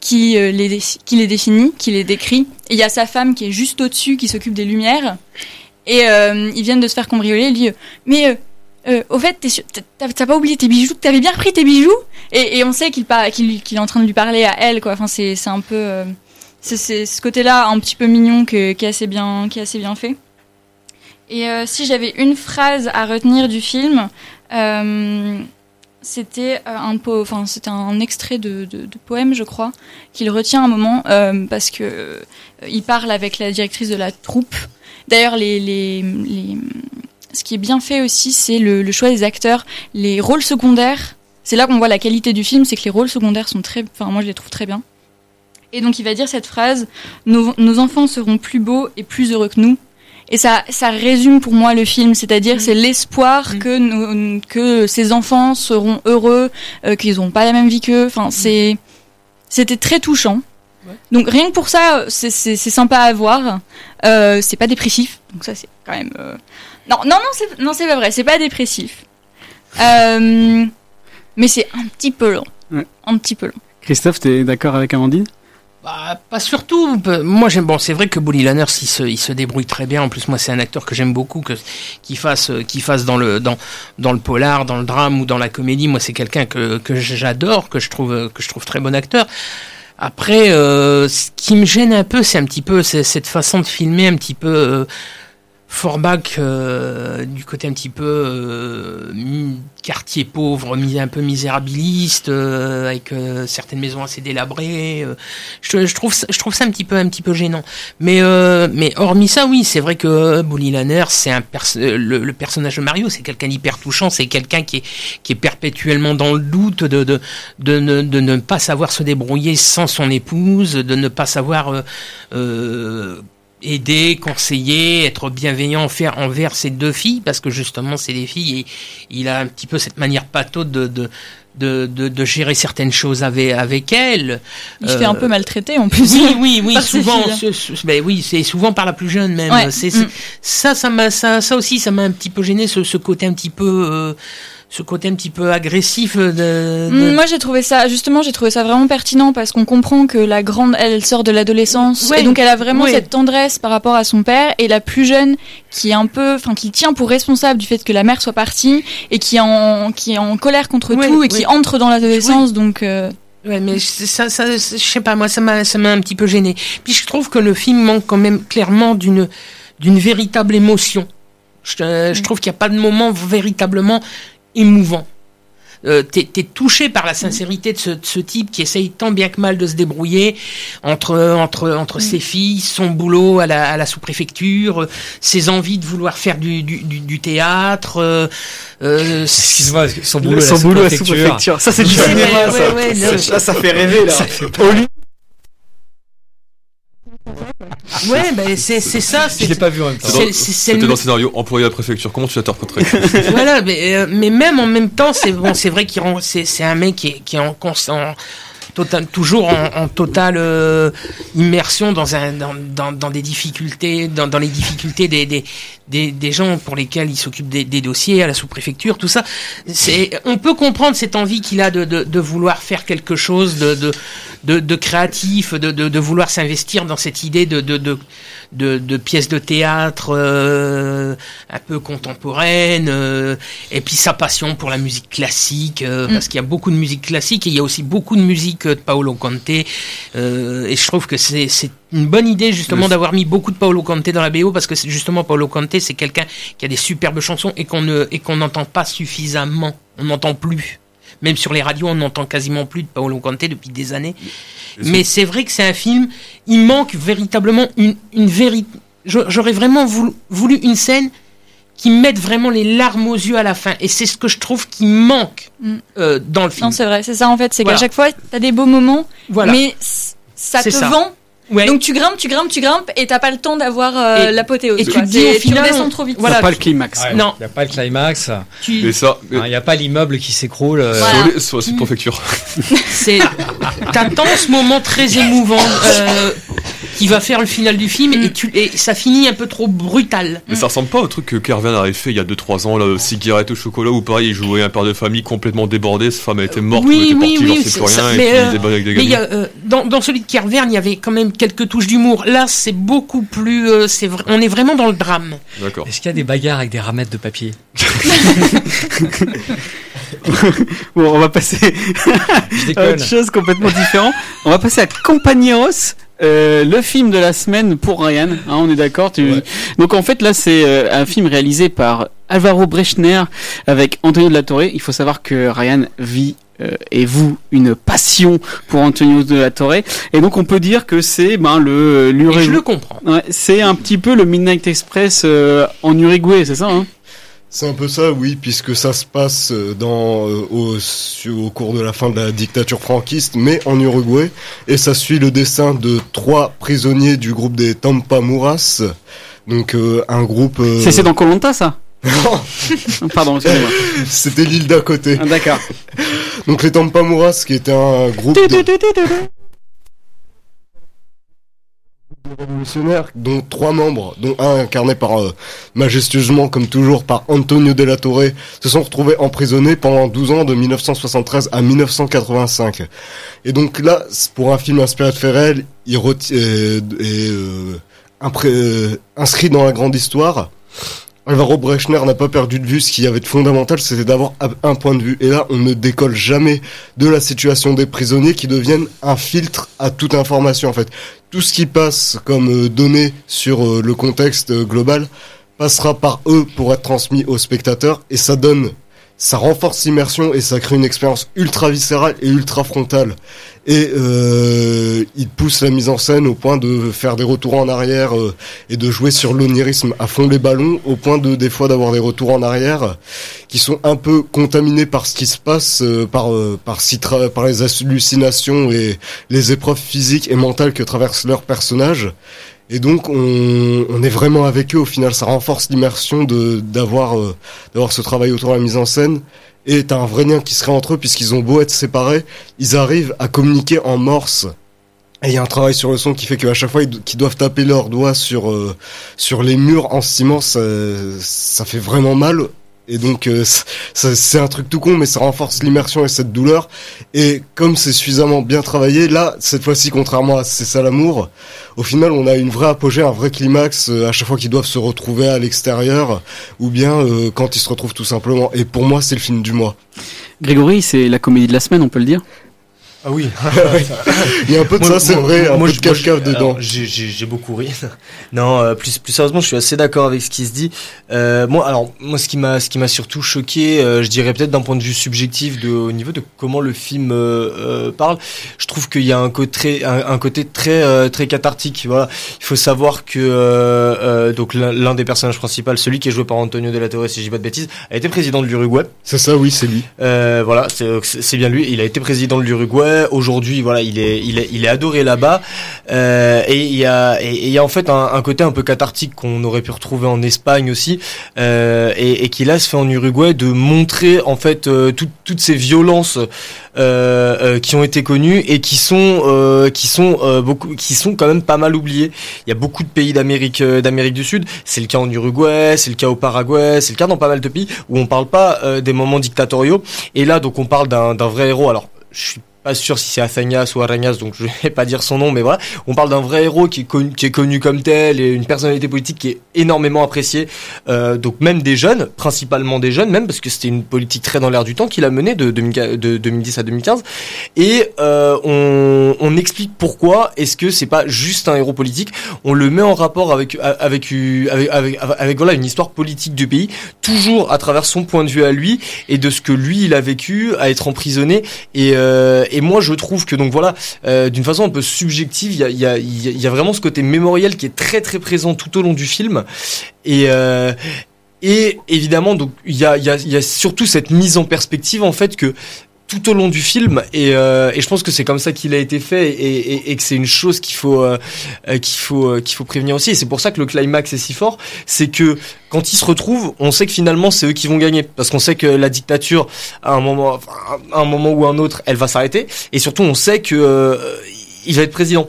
qui euh, les qui les définit, qui les décrit. Et il y a sa femme qui est juste au-dessus qui s'occupe des lumières et euh, ils viennent de se faire cambrioler. Il dit euh, mais euh, euh, au fait, t'as pas oublié tes bijoux T'avais bien repris tes bijoux? Et, on sait qu'il est en train de lui parler à elle, quoi. Enfin, c'est un peu. euh, c'est ce côté-là un petit peu mignon qui, est assez bien, qui est assez bien fait. Et euh, si j'avais une phrase à retenir du film, euh, c'était euh, un po enfin c'était un extrait de, poème, je crois, qu'il retient un moment euh, parce que euh, il parle avec la directrice de la troupe. D'ailleurs, les, ce qui est bien fait aussi, c'est le, choix des acteurs, les rôles secondaires. C'est là qu'on voit la qualité du film, c'est que les rôles secondaires sont très, enfin moi je les trouve très bien. Et donc il va dire cette phrase nos enfants seront plus beaux et plus heureux que nous. Et ça, ça résume pour moi le film, c'est-à-dire c'est l'espoir que nos- que ces enfants seront heureux, euh, qu'ils n'auront pas la même vie qu'eux. Enfin, c'est c'était très touchant. Donc rien que pour ça, c'est c'est- c'est sympa à voir. Euh, c'est pas dépressif, donc ça c'est quand même. euh, Non, non, non, c'est non, c'est pas vrai, c'est pas dépressif. Euh, Mais c'est un petit peu long, Ouais. un petit peu long. Christophe, t'es d'accord avec Amandine? Bah, pas surtout. Moi, j'aime. Bon, c'est vrai que Bully Lanners, il se, il se débrouille très bien. En plus, moi, c'est un acteur que j'aime beaucoup, que qu'il fasse, euh, qu'il fasse dans le dans dans le polar, dans le drame ou dans la comédie. Moi, c'est quelqu'un que que j'adore, que je trouve que je trouve très bon acteur. Après, euh, ce qui me gêne un peu, c'est un petit peu cette façon de filmer un petit peu. Euh, Forbach euh, du côté un petit peu euh, quartier pauvre, un peu misérabiliste, euh, avec certaines maisons assez délabrées. je, trouve ça, je trouve ça un petit peu un petit peu gênant. Mais mais hormis ça, oui, c'est vrai que Bully Lanners, c'est un euh, le, personnage de Mario, c'est quelqu'un d'hyper touchant, c'est quelqu'un qui est qui est perpétuellement dans le doute de de de ne, pas savoir se débrouiller sans son épouse, de ne pas savoir aider, conseiller, être bienveillant envers, envers ses deux filles, parce que justement c'est des filles et il a un petit peu cette manière pataude de, de, de, de, de gérer certaines choses avec, avec elles. Il se fait Euh, un peu maltraiter en plus. Oui, oui, oui, ses souvent, ce- ben oui, c'est souvent par la plus jeune même. Ouais, C'est, c'est- mm. ça, ça m'a, ça, ça aussi, ça m'a un petit peu gêné, ce, ce côté un petit peu, euh, ce côté un petit peu agressif de. de- Mm, Moi j'ai trouvé ça justement j'ai trouvé ça vraiment pertinent parce qu'on comprend que la grande elle, elle sort de l'adolescence Ouais, et donc elle a vraiment ouais. cette tendresse par rapport à son père et la plus jeune qui est un peu enfin qui tient pour responsable du fait que la mère soit partie et qui est en qui est en colère contre Ouais, tout et qui entre dans l'adolescence donc euh, Ouais, mais ça, ça, je sais pas, moi, ça m'a, ça m'a un petit peu gêné. Puis je trouve que le film manque quand même clairement d'une, d'une véritable émotion. Je, euh, je trouve qu'il n'y a pas de moment véritablement émouvant. euh, t'es t'es touché par la sincérité de ce, de ce type qui essaye tant bien que mal de se débrouiller entre entre entre ses filles, son boulot à la, à la sous-préfecture, euh, ses envies de vouloir faire du du, du, du théâtre. euh, euh, Excuse-moi, son Le- boulot, à la son boulot à la sous-préfecture. Ça, c'est du cinéma, ouais, ça. ouais, Ça, non. ça, ça fait rêver, là. Ça fait Au lieu- Ouais, ben c'est c'est ça. Je l'ai pas vu en même temps. C'est- c'est- c'est C'était dans le scénario employé à la préfecture. Comment tu l'interpréterais voilà, mais, euh, mais même en même temps, c'est bon, c'est vrai qu'il rend- c'est c'est un mec qui est, qui est en constant, total, toujours en, en totale euh, immersion dans un dans, dans, dans des difficultés, dans, dans les difficultés des, des des des gens pour lesquels il s'occupe des, des dossiers à la sous-préfecture, tout ça. C'est on peut comprendre cette envie qu'il a de, de de vouloir faire quelque chose de de de, de créatif, de, de vouloir s'investir dans cette idée de de de pièces de théâtre euh, un peu contemporaines, euh, et puis sa passion pour la musique classique, euh, parce qu'il y a beaucoup de musique classique et il y a aussi beaucoup de musique de Paolo Conte, et je trouve que c'est c'est une bonne idée justement d'avoir mis beaucoup de Paolo Conte dans la BO parce que justement Paolo Conte c'est quelqu'un qui a des superbes chansons et qu'on ne et qu'on n'entend pas suffisamment, on n'entend plus. Même sur les radios, on n'entend quasiment plus de Paolo Conte depuis des années. Mais c'est vrai que c'est un film, il manque véritablement une, une vérité. J'aurais vraiment voulu, voulu une scène qui mette vraiment les larmes aux yeux à la fin. Et c'est ce que je trouve qui manque Mm. euh, dans le film. Non, c'est vrai, c'est ça en fait. C'est Voilà. qu'à chaque fois, t'as des beaux moments, Voilà. mais ça te ça. vend. Ouais. Donc tu grimpes, tu grimpes, tu grimpes, et t'as pas le temps d'avoir euh, l'apothéose. et tu quoi. te dis, au final, tu redescends on- trop vite. voilà, pas le climax. Ouais, Non. Il n'y a pas le climax. Tu- Et ça, Il n'y a pas l'immeuble qui s'écroule. euh, Voilà. sur, les- sur la sous-préfecture. C'est t'attends ce moment très émouvant euh, qui va faire le final du film et, tu, et ça finit un peu trop brutal. Mais ça ressemble pas au truc que Kervian avait fait il y a 2-3 ans, là, cigarette au chocolat, où pareil, il jouait un père de famille complètement débordé, sa femme a été morte, oui, était oui, parti, il oui, c'est- plus ça- rien, mais, et euh, il avec des mais y a, euh, dans, dans celui de Kerverne, il y avait quand même quelques touches d'humour. Là, c'est beaucoup plus. euh, c'est on est vraiment dans le drame. D'accord. Est-ce qu'il y a des bagarres avec des ramettes de papier? Bon, on va passer à autre chose complètement différent. On va passer à Compañeros, euh, le film de la semaine pour Ryan. Hein, on est d'accord. Tu... Donc en fait là c'est euh, un film réalisé par Alvaro Brechner avec Antonio de la Torre. Il faut savoir que Ryan vit euh, et vous une passion pour Antonio de la Torre. Et donc on peut dire que c'est ben le Et l'Uruguay. je le comprends. Ouais, c'est un petit peu le Midnight Express euh, en Uruguay, c'est ça hein? C'est un peu ça, oui, puisque ça se passe euh, dans, euh, au, au cours de la fin de la dictature franquiste, mais en Uruguay, et ça suit le dessin de trois prisonniers du groupe des Tampamuras, donc euh, un groupe... euh, C'est c'est dans Colanta ça Pardon, excusez-moi. C'était l'île d'à côté. Ah, D'accord. Donc les Tampamuras, qui était un groupe de révolutionnaires, dont trois membres, dont un incarné par euh, majestueusement, comme toujours, par Antonio de la Torre, se sont retrouvés emprisonnés pendant 12 ans, de 1973 à 1985. Et donc là, pour un film inspiré de réels, il euh, euh, euh, inscrit dans la grande histoire. Alvaro Brechner n'a pas perdu de vue ce qu'il y avait de fondamental, c'était d'avoir un point de vue. Et là, on ne décolle jamais de la situation des prisonniers qui deviennent un filtre à toute information, en fait. Tout ce qui passe comme euh, données sur euh, le contexte euh, global passera par eux pour être transmis aux spectateurs et ça donne ça renforce l'immersion et ça crée une expérience ultra viscérale et ultra frontale. Et euh, il pousse la mise en scène au point de faire des retours en arrière euh, et de jouer sur l'onirisme à fond les ballons, au point de des fois d'avoir des retours en arrière qui sont un peu contaminés par ce qui se passe, euh, par euh, par, par les hallucinations et les épreuves physiques et mentales que traversent leurs personnages. Et donc on, est vraiment avec eux au final, ça renforce l'immersion euh, d'avoir ce travail autour de la mise en scène. Et t'as un vrai lien qui se crée entre eux puisqu'ils ont beau être séparés, ils arrivent à communiquer en morse. Et il y a un travail sur le son qui fait qu'à chaque fois ils- qu'ils doivent taper leurs doigts sur euh, sur les murs en ciment, ça, ça fait vraiment mal. Et donc euh, c'est un truc tout con, mais ça renforce l'immersion et cette douleur. Et comme c'est suffisamment bien travaillé, là cette fois-ci, contrairement à C'est ça l'amour, au final on a une vraie apogée, un vrai climax euh, à chaque fois qu'ils doivent se retrouver à l'extérieur, ou bien euh, quand ils se retrouvent tout simplement. Et pour moi, c'est le film du mois. Grégory, c'est la comédie de la semaine, on peut le dire? Ah oui. Il y a un peu de ça, c'est vrai, un peu de je- dedans. J'ai beaucoup ri. non, euh, plus plus sérieusement, je suis assez d'accord avec ce qui se dit. Euh, moi, alors moi, ce qui m'a ce qui m'a surtout choqué, euh, je dirais peut-être d'un point de vue subjectif, de au niveau de comment le film parle, je trouve qu'il y a un côté un, un côté très très cathartique. Voilà, il faut savoir que donc l'un des personnages principaux, celui qui est joué par Antonio de la Torre, si je dis pas de bêtises, a été président de l'Uruguay. C'est ça, oui, c'est lui. Voilà, c'est bien lui. Il a été président de l'Uruguay. Aujourd'hui, voilà, il est, il est, il est adoré là-bas. Euh, et il y a, et il y a en fait un, côté un peu cathartique qu'on aurait pu retrouver en Espagne aussi, euh, et, et qui là se fait en Uruguay de montrer en fait euh, tout- toutes ces violences qui ont été connues et qui sont, qui sont beaucoup, qui sont quand même pas mal oubliées. Il y a beaucoup de pays d'Amérique, d'Amérique du Sud. C'est le cas en Uruguay, c'est le cas au Paraguay, c'est le cas dans pas mal de pays où on parle pas des moments dictatoriaux. Et là, donc, on parle d'un vrai héros. Alors, je suis pas sûr si c'est Athanias ou Arañas, donc je vais pas dire son nom, mais voilà. On parle d'un vrai héros qui est connu, qui est connu comme tel et une personnalité politique qui est énormément appréciée. Euh, donc même des jeunes, principalement des jeunes, même parce que c'était une politique très dans l'air du temps qu'il a menée de, 2000 de 2010 à 2015. Et euh, on, on explique pourquoi est-ce que c'est pas juste un héros politique. On le met en rapport avec avec avec, avec, avec, voilà une histoire politique du pays, toujours à travers son point de vue à lui et de ce que lui il a vécu à être emprisonné. Et, euh, et moi je trouve que donc voilà, euh, d'une façon un peu subjective, il y a, vraiment ce côté mémoriel qui est très très présent tout au long du film. Et euh, évidemment, donc il y a surtout cette mise en perspective en fait que tout au long du film et, euh, et je pense que c'est comme ça qu'il a été fait et, et, et que c'est une chose qu'il faut euh, qu'il faut euh, qu'il faut prévenir aussi et c'est pour ça que le climax est si fort c'est que quand ils se retrouvent on sait que finalement c'est eux qui vont gagner parce qu'on sait que la dictature à un moment à un moment ou un autre elle va s'arrêter et surtout on sait que euh, il va être président.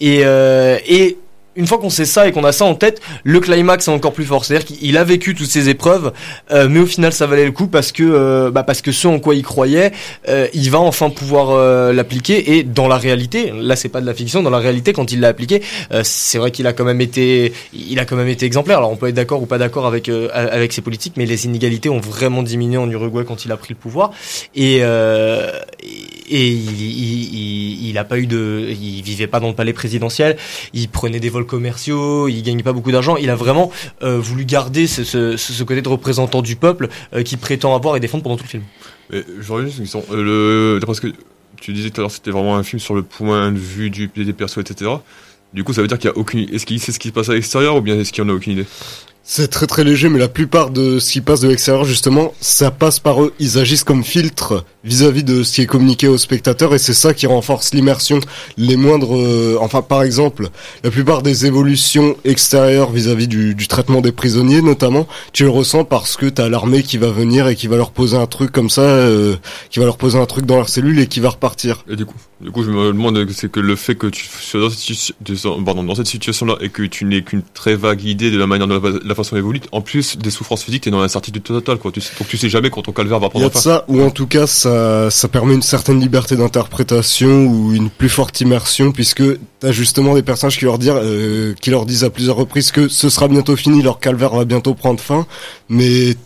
Et euh, et une fois qu'on sait ça et qu'on a ça en tête, le climax est encore plus fort. C'est-à-dire qu'il a vécu toutes ces épreuves, euh, mais au final ça valait le coup parce que euh, bah parce que ce en quoi il croyait, euh, il va enfin pouvoir euh, l'appliquer. Et dans la réalité, là c'est pas de la fiction, dans la réalité quand il l'a appliqué, euh, c'est vrai qu'il a quand même été, il a quand même été exemplaire. Alors on peut être d'accord ou pas d'accord avec euh, avec ses politiques, mais les inégalités ont vraiment diminué en Uruguay quand il a pris le pouvoir. Et euh, et il, il, a pas eu de, il vivait pas dans le palais présidentiel, il prenait des vols commerciaux, il gagnait pas beaucoup d'argent. Il a vraiment euh, voulu garder ce, côté de représentant du peuple euh, qui prétend avoir et défendre pendant tout le film. Mais je reviens juste une question. Euh, le, d'après ce que tu disais tout à l'heure, c'était vraiment un film sur le point de vue du, des persos, etc. Du coup, ça veut dire qu'il y a aucune. Est-ce qu'il sait ce qui se passe à l'extérieur ou bien est-ce qu'il en a aucune idée? C'est très très léger, mais la plupart de ce qui passe de l'extérieur, justement, ça passe par eux. Ils agissent comme filtre vis-à-vis de ce qui est communiqué aux spectateurs, et c'est ça qui renforce l'immersion. Les moindres, euh, enfin, par exemple, la plupart des évolutions extérieures vis-à-vis du, traitement des prisonniers, notamment, tu le ressens parce que t'as l'armée qui va venir et qui va leur poser un truc comme ça, euh, qui va leur poser un truc dans leur cellule et qui va repartir. Et du coup, du coup, je me demande, c'est que le fait que tu sois dans cette, cette situation-là et que tu n'aies qu'une très vague idée de la manière dont la, la façon évolue, en plus des souffrances physiques, t'es dans l'incertitude totale, quoi. Tu sais, donc tu sais jamais quand ton calvaire va prendre fin. Il y a de ça, ou en tout cas, ça, ça permet une certaine liberté d'interprétation ou une plus forte immersion, puisque t'as justement des personnages qui leur disent, euh, qui leur disent à plusieurs reprises que ce sera bientôt fini, leur calvaire va bientôt prendre fin, mais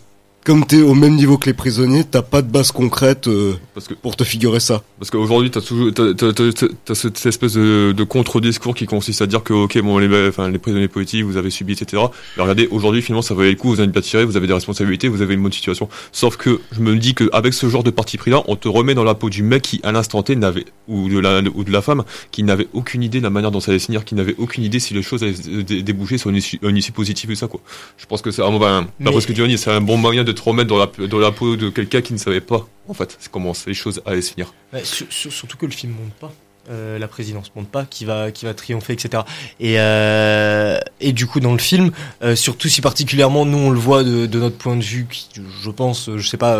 comme t'es au même niveau que les prisonniers, t'as pas de base concrète euh, parce que, pour te figurer ça. Parce qu'aujourd'hui, t'as toujours, t'as, t'as, t'as, t'as cette espèce de, de contre-discours qui consiste à dire que, ok, bon, les, enfin, les prisonniers politiques, vous avez subi, etc. Mais regardez, aujourd'hui, finalement, ça valait le coup, vous avez bien tiré, vous avez des responsabilités, vous avez une bonne situation. Sauf que, je me dis qu'avec ce genre de parti pris-là, on te remet dans la peau du mec qui, à l'instant T, n'avait, ou de la, ou de la femme, qui n'avait aucune idée de la manière dont ça allait se finir, qui n'avait aucune idée si les choses allaient déboucher sur une issue, une issue positive ou ça, quoi. Je pense que c'est, ben, d'après ce que tu dis, c'est un bon moyen de te remettre dans la, dans la peau de quelqu'un qui ne savait pas en fait comment les choses allaient se finir. Surtout que le film montre pas. Euh, la présidence montre pas qui va qui va triompher etc et euh, et du coup dans le film euh, surtout si particulièrement nous on le voit de, de notre point de vue qui, je pense je sais pas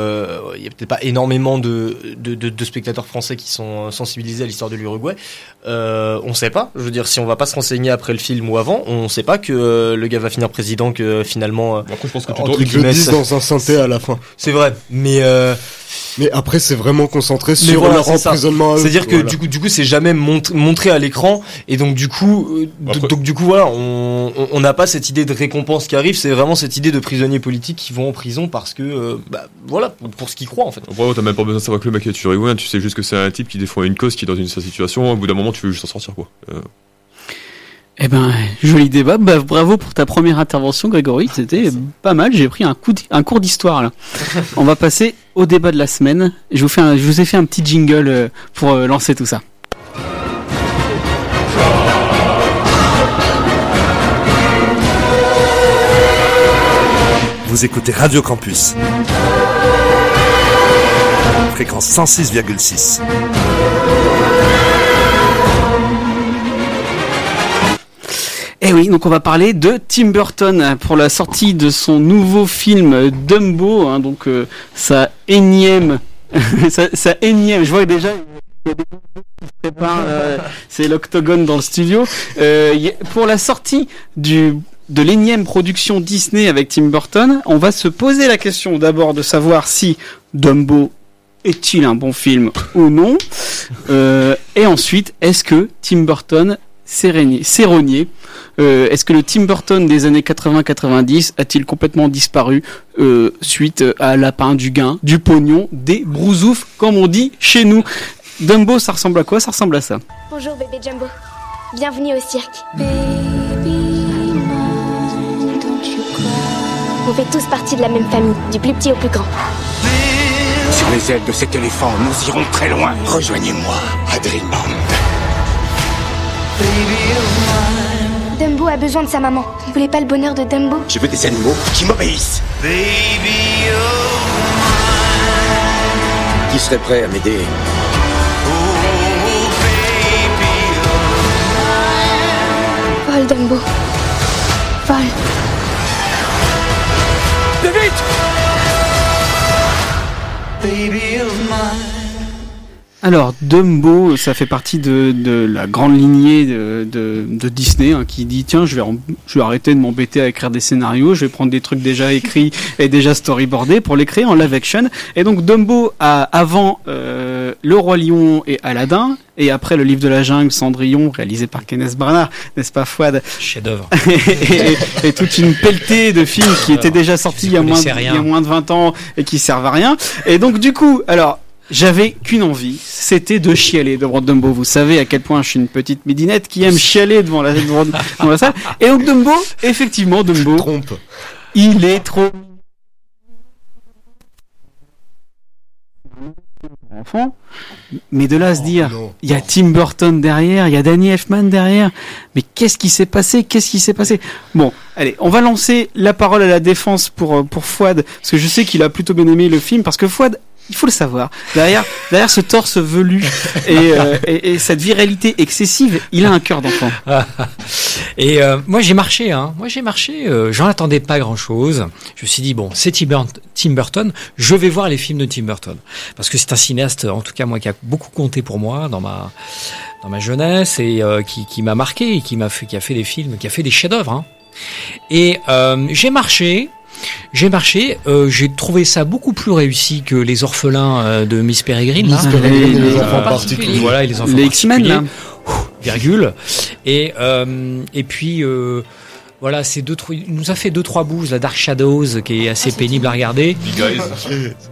il y a peut-être pas énormément de, de, de, de spectateurs français qui sont sensibilisés à l'histoire de l'Uruguay. On sait pas. Je veux dire si on va pas se renseigner après le film ou avant on sait pas que le gars va finir président que finalement Après, je pense que tu le disent dans un synthé à la fin. C'est vrai mais Mais après, c'est vraiment concentré sur voilà, leur emprisonnement à eux. C'est-à-dire que Voilà. du coup, du coup, c'est jamais mont- montré à l'écran, et donc du coup, euh, Après- donc du coup, voilà, on on- on n'a pas cette idée de récompense qui arrive. C'est vraiment cette idée de prisonniers politiques qui vont en prison parce que, euh, bah, voilà, pour, pour ce qu'ils croient en fait. Après, t'as même pas besoin de savoir que le mec est tué tu sais juste que c'est un type qui défend une cause qui est dans une situation, au bout d'un moment tu veux juste en sortir quoi. Euh, Eh ben, joli débat. Bah, bravo pour ta première intervention, Grégory. C'était pas mal. J'ai pris un, coup un cours d'histoire là. On va passer au débat de la semaine. Je vous, fais un- je vous ai fait un petit jingle euh, pour lancer tout ça. Vous écoutez Radio Campus. Fréquence 106,6. Eh oui, donc on va parler de Tim Burton pour la sortie de son nouveau film Dumbo, hein, donc euh, sa énième, sa, énième, je vois déjà euh, c'est l'octogone dans le studio. Euh, pour la sortie du de l'énième production Disney avec Tim Burton, on va se poser la question d'abord de savoir si Dumbo est-il un bon film ou non Euh, Et ensuite, est-ce que Tim Burton s'est rogné Euh, Est-ce que le Tim Burton des années 80-90 a-t-il complètement disparu euh, suite à Lapin du gain, du pognon, des brousoufs, comme on dit chez nous Dumbo, ça ressemble à quoi? Ça ressemble à ça. Bonjour bébé Jumbo. Bienvenue au cirque. On fait tous partie de la même famille, du plus petit au plus grand. Sur les ailes de cet éléphant, nous irons très loin. Rejoignez-moi à Dreamland. Dumbo a besoin de sa maman. Vous voulez pas le bonheur de Dumbo? Je veux des animaux qui m'obéissent. Qui serait prêt à m'aider? Vol Dumbo. Vol. Plus vite Alors, Dumbo, ça fait partie de, de la grande lignée de, de, de Disney hein, qui dit tiens, je vais, je vais arrêter de m'embêter à écrire des scénarios, je vais prendre des trucs déjà écrits et déjà storyboardés pour les créer en live action. Et donc, Dumbo a avant euh, Le Roi Lion et Aladdin, et après le livre de la jungle, Cendrillon, réalisé par Kenneth Branagh, n'est-ce pas, Fouad? Chef-d'œuvre. et, et- et toute une pelletée de films qui étaient déjà sortis il y, a moins, de- il y a moins de 20 ans et qui servent à rien. Et donc du coup, alors j'avais qu'une envie, c'était de chialer devant Dumbo. Vous savez à quel point je suis une petite midinette qui aime chialer devant la, devant, devant la salle. Et donc Dumbo, effectivement Dumbo, Trompe. il est trop enfant. Mais de là à se dire, il y a Tim Burton derrière, il y a Danny Elfman derrière. Mais qu'est-ce qui s'est passé? Qu'est-ce qui s'est passé? Bon, allez, on va lancer la parole à la défense pour euh, pour Fouad parce que je sais qu'il a plutôt bien aimé le film parce que Fouad il faut le savoir. Derrière, derrière ce torse velu et, euh, et, et cette viralité excessive, il a un cœur d'enfant. Et euh, moi j'ai marché, hein. Moi j'ai marché. euh, J'en attendais pas grand chose. Je me suis dit bon, c'est Tim Tim Burton. Je vais voir les films de Tim Burton parce que c'est un cinéaste, en tout cas moi, qui a beaucoup compté pour moi dans ma dans ma jeunesse et euh, qui, qui m'a marqué et qui m'a fait qui a fait des films, qui a fait des chefs-d'œuvre. Hein. Et euh, j'ai marché. J'ai marché, euh, j'ai trouvé ça beaucoup plus réussi que les orphelins euh, de Miss Peregrine. Miss là. Peregrine, les, les enfants enfants particuliers. particuliers. Voilà, et les enfants Les X-Men, particuliers. là. Ouh, virgule. Et euh, et puis euh, voilà, c'est deux trois- il nous a fait deux trois bouges, la Dark Shadows qui est assez pénible à regarder. Big Eyes.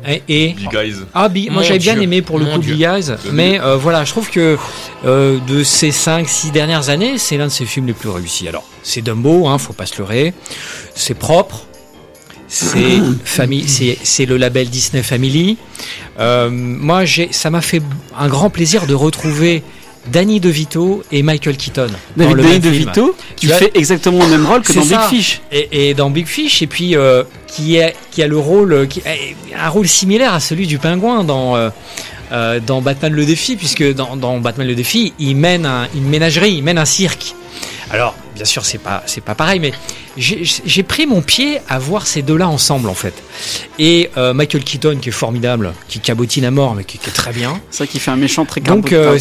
Et, et- Big Eyes. ah, Bi- moi j'avais bien aimé pour le Mon coup Dieu. Big Eyes, mais euh, voilà, je trouve que euh, de ces 5-6 dernières années, c'est l'un de ses films les plus réussis. Alors, c'est Dumbo, hein, faut pas se leurrer, c'est propre, c'est famille, c'est c'est le label Disney Family. Euh, moi, j'ai, ça m'a fait un grand plaisir de retrouver Danny DeVito et Michael Keaton. dans le Danny. DeVito, qui fait exactement le même rôle que dans Big. Fish. Et, et dans Big Fish, et puis euh, qui, est, qui a le rôle, euh, qui, a un rôle similaire à celui du pingouin dans, euh, euh, dans Batman le défi, puisque dans, dans Batman le défi, il mène un- une ménagerie, il mène un cirque. Alors, bien sûr, c'est pas, c'est pas pareil, mais j'ai pris mon pied à voir ces deux-là ensemble en fait. Et euh, Michael Keaton qui est formidable, qui cabotine à mort mais qui, qui est très bien. C'est vrai qu'il fait un méchant très Donc euh,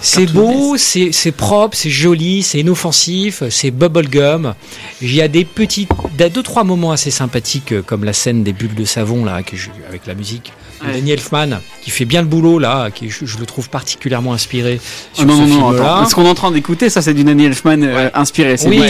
c'est beau, c'est propre, c'est joli, c'est inoffensif, c'est bubblegum. Il y a des petits, deux trois moments assez sympathiques euh, comme la scène des bulles de savon là, que je- avec la musique. Ouais. Danny Elfman qui fait bien le boulot là, qui je, je le trouve particulièrement inspiré Ah non, ce non, non, attends. Ce qu'on est en train d'écouter, ça c'est du Danny Elfman euh, inspiré. C'est Oui,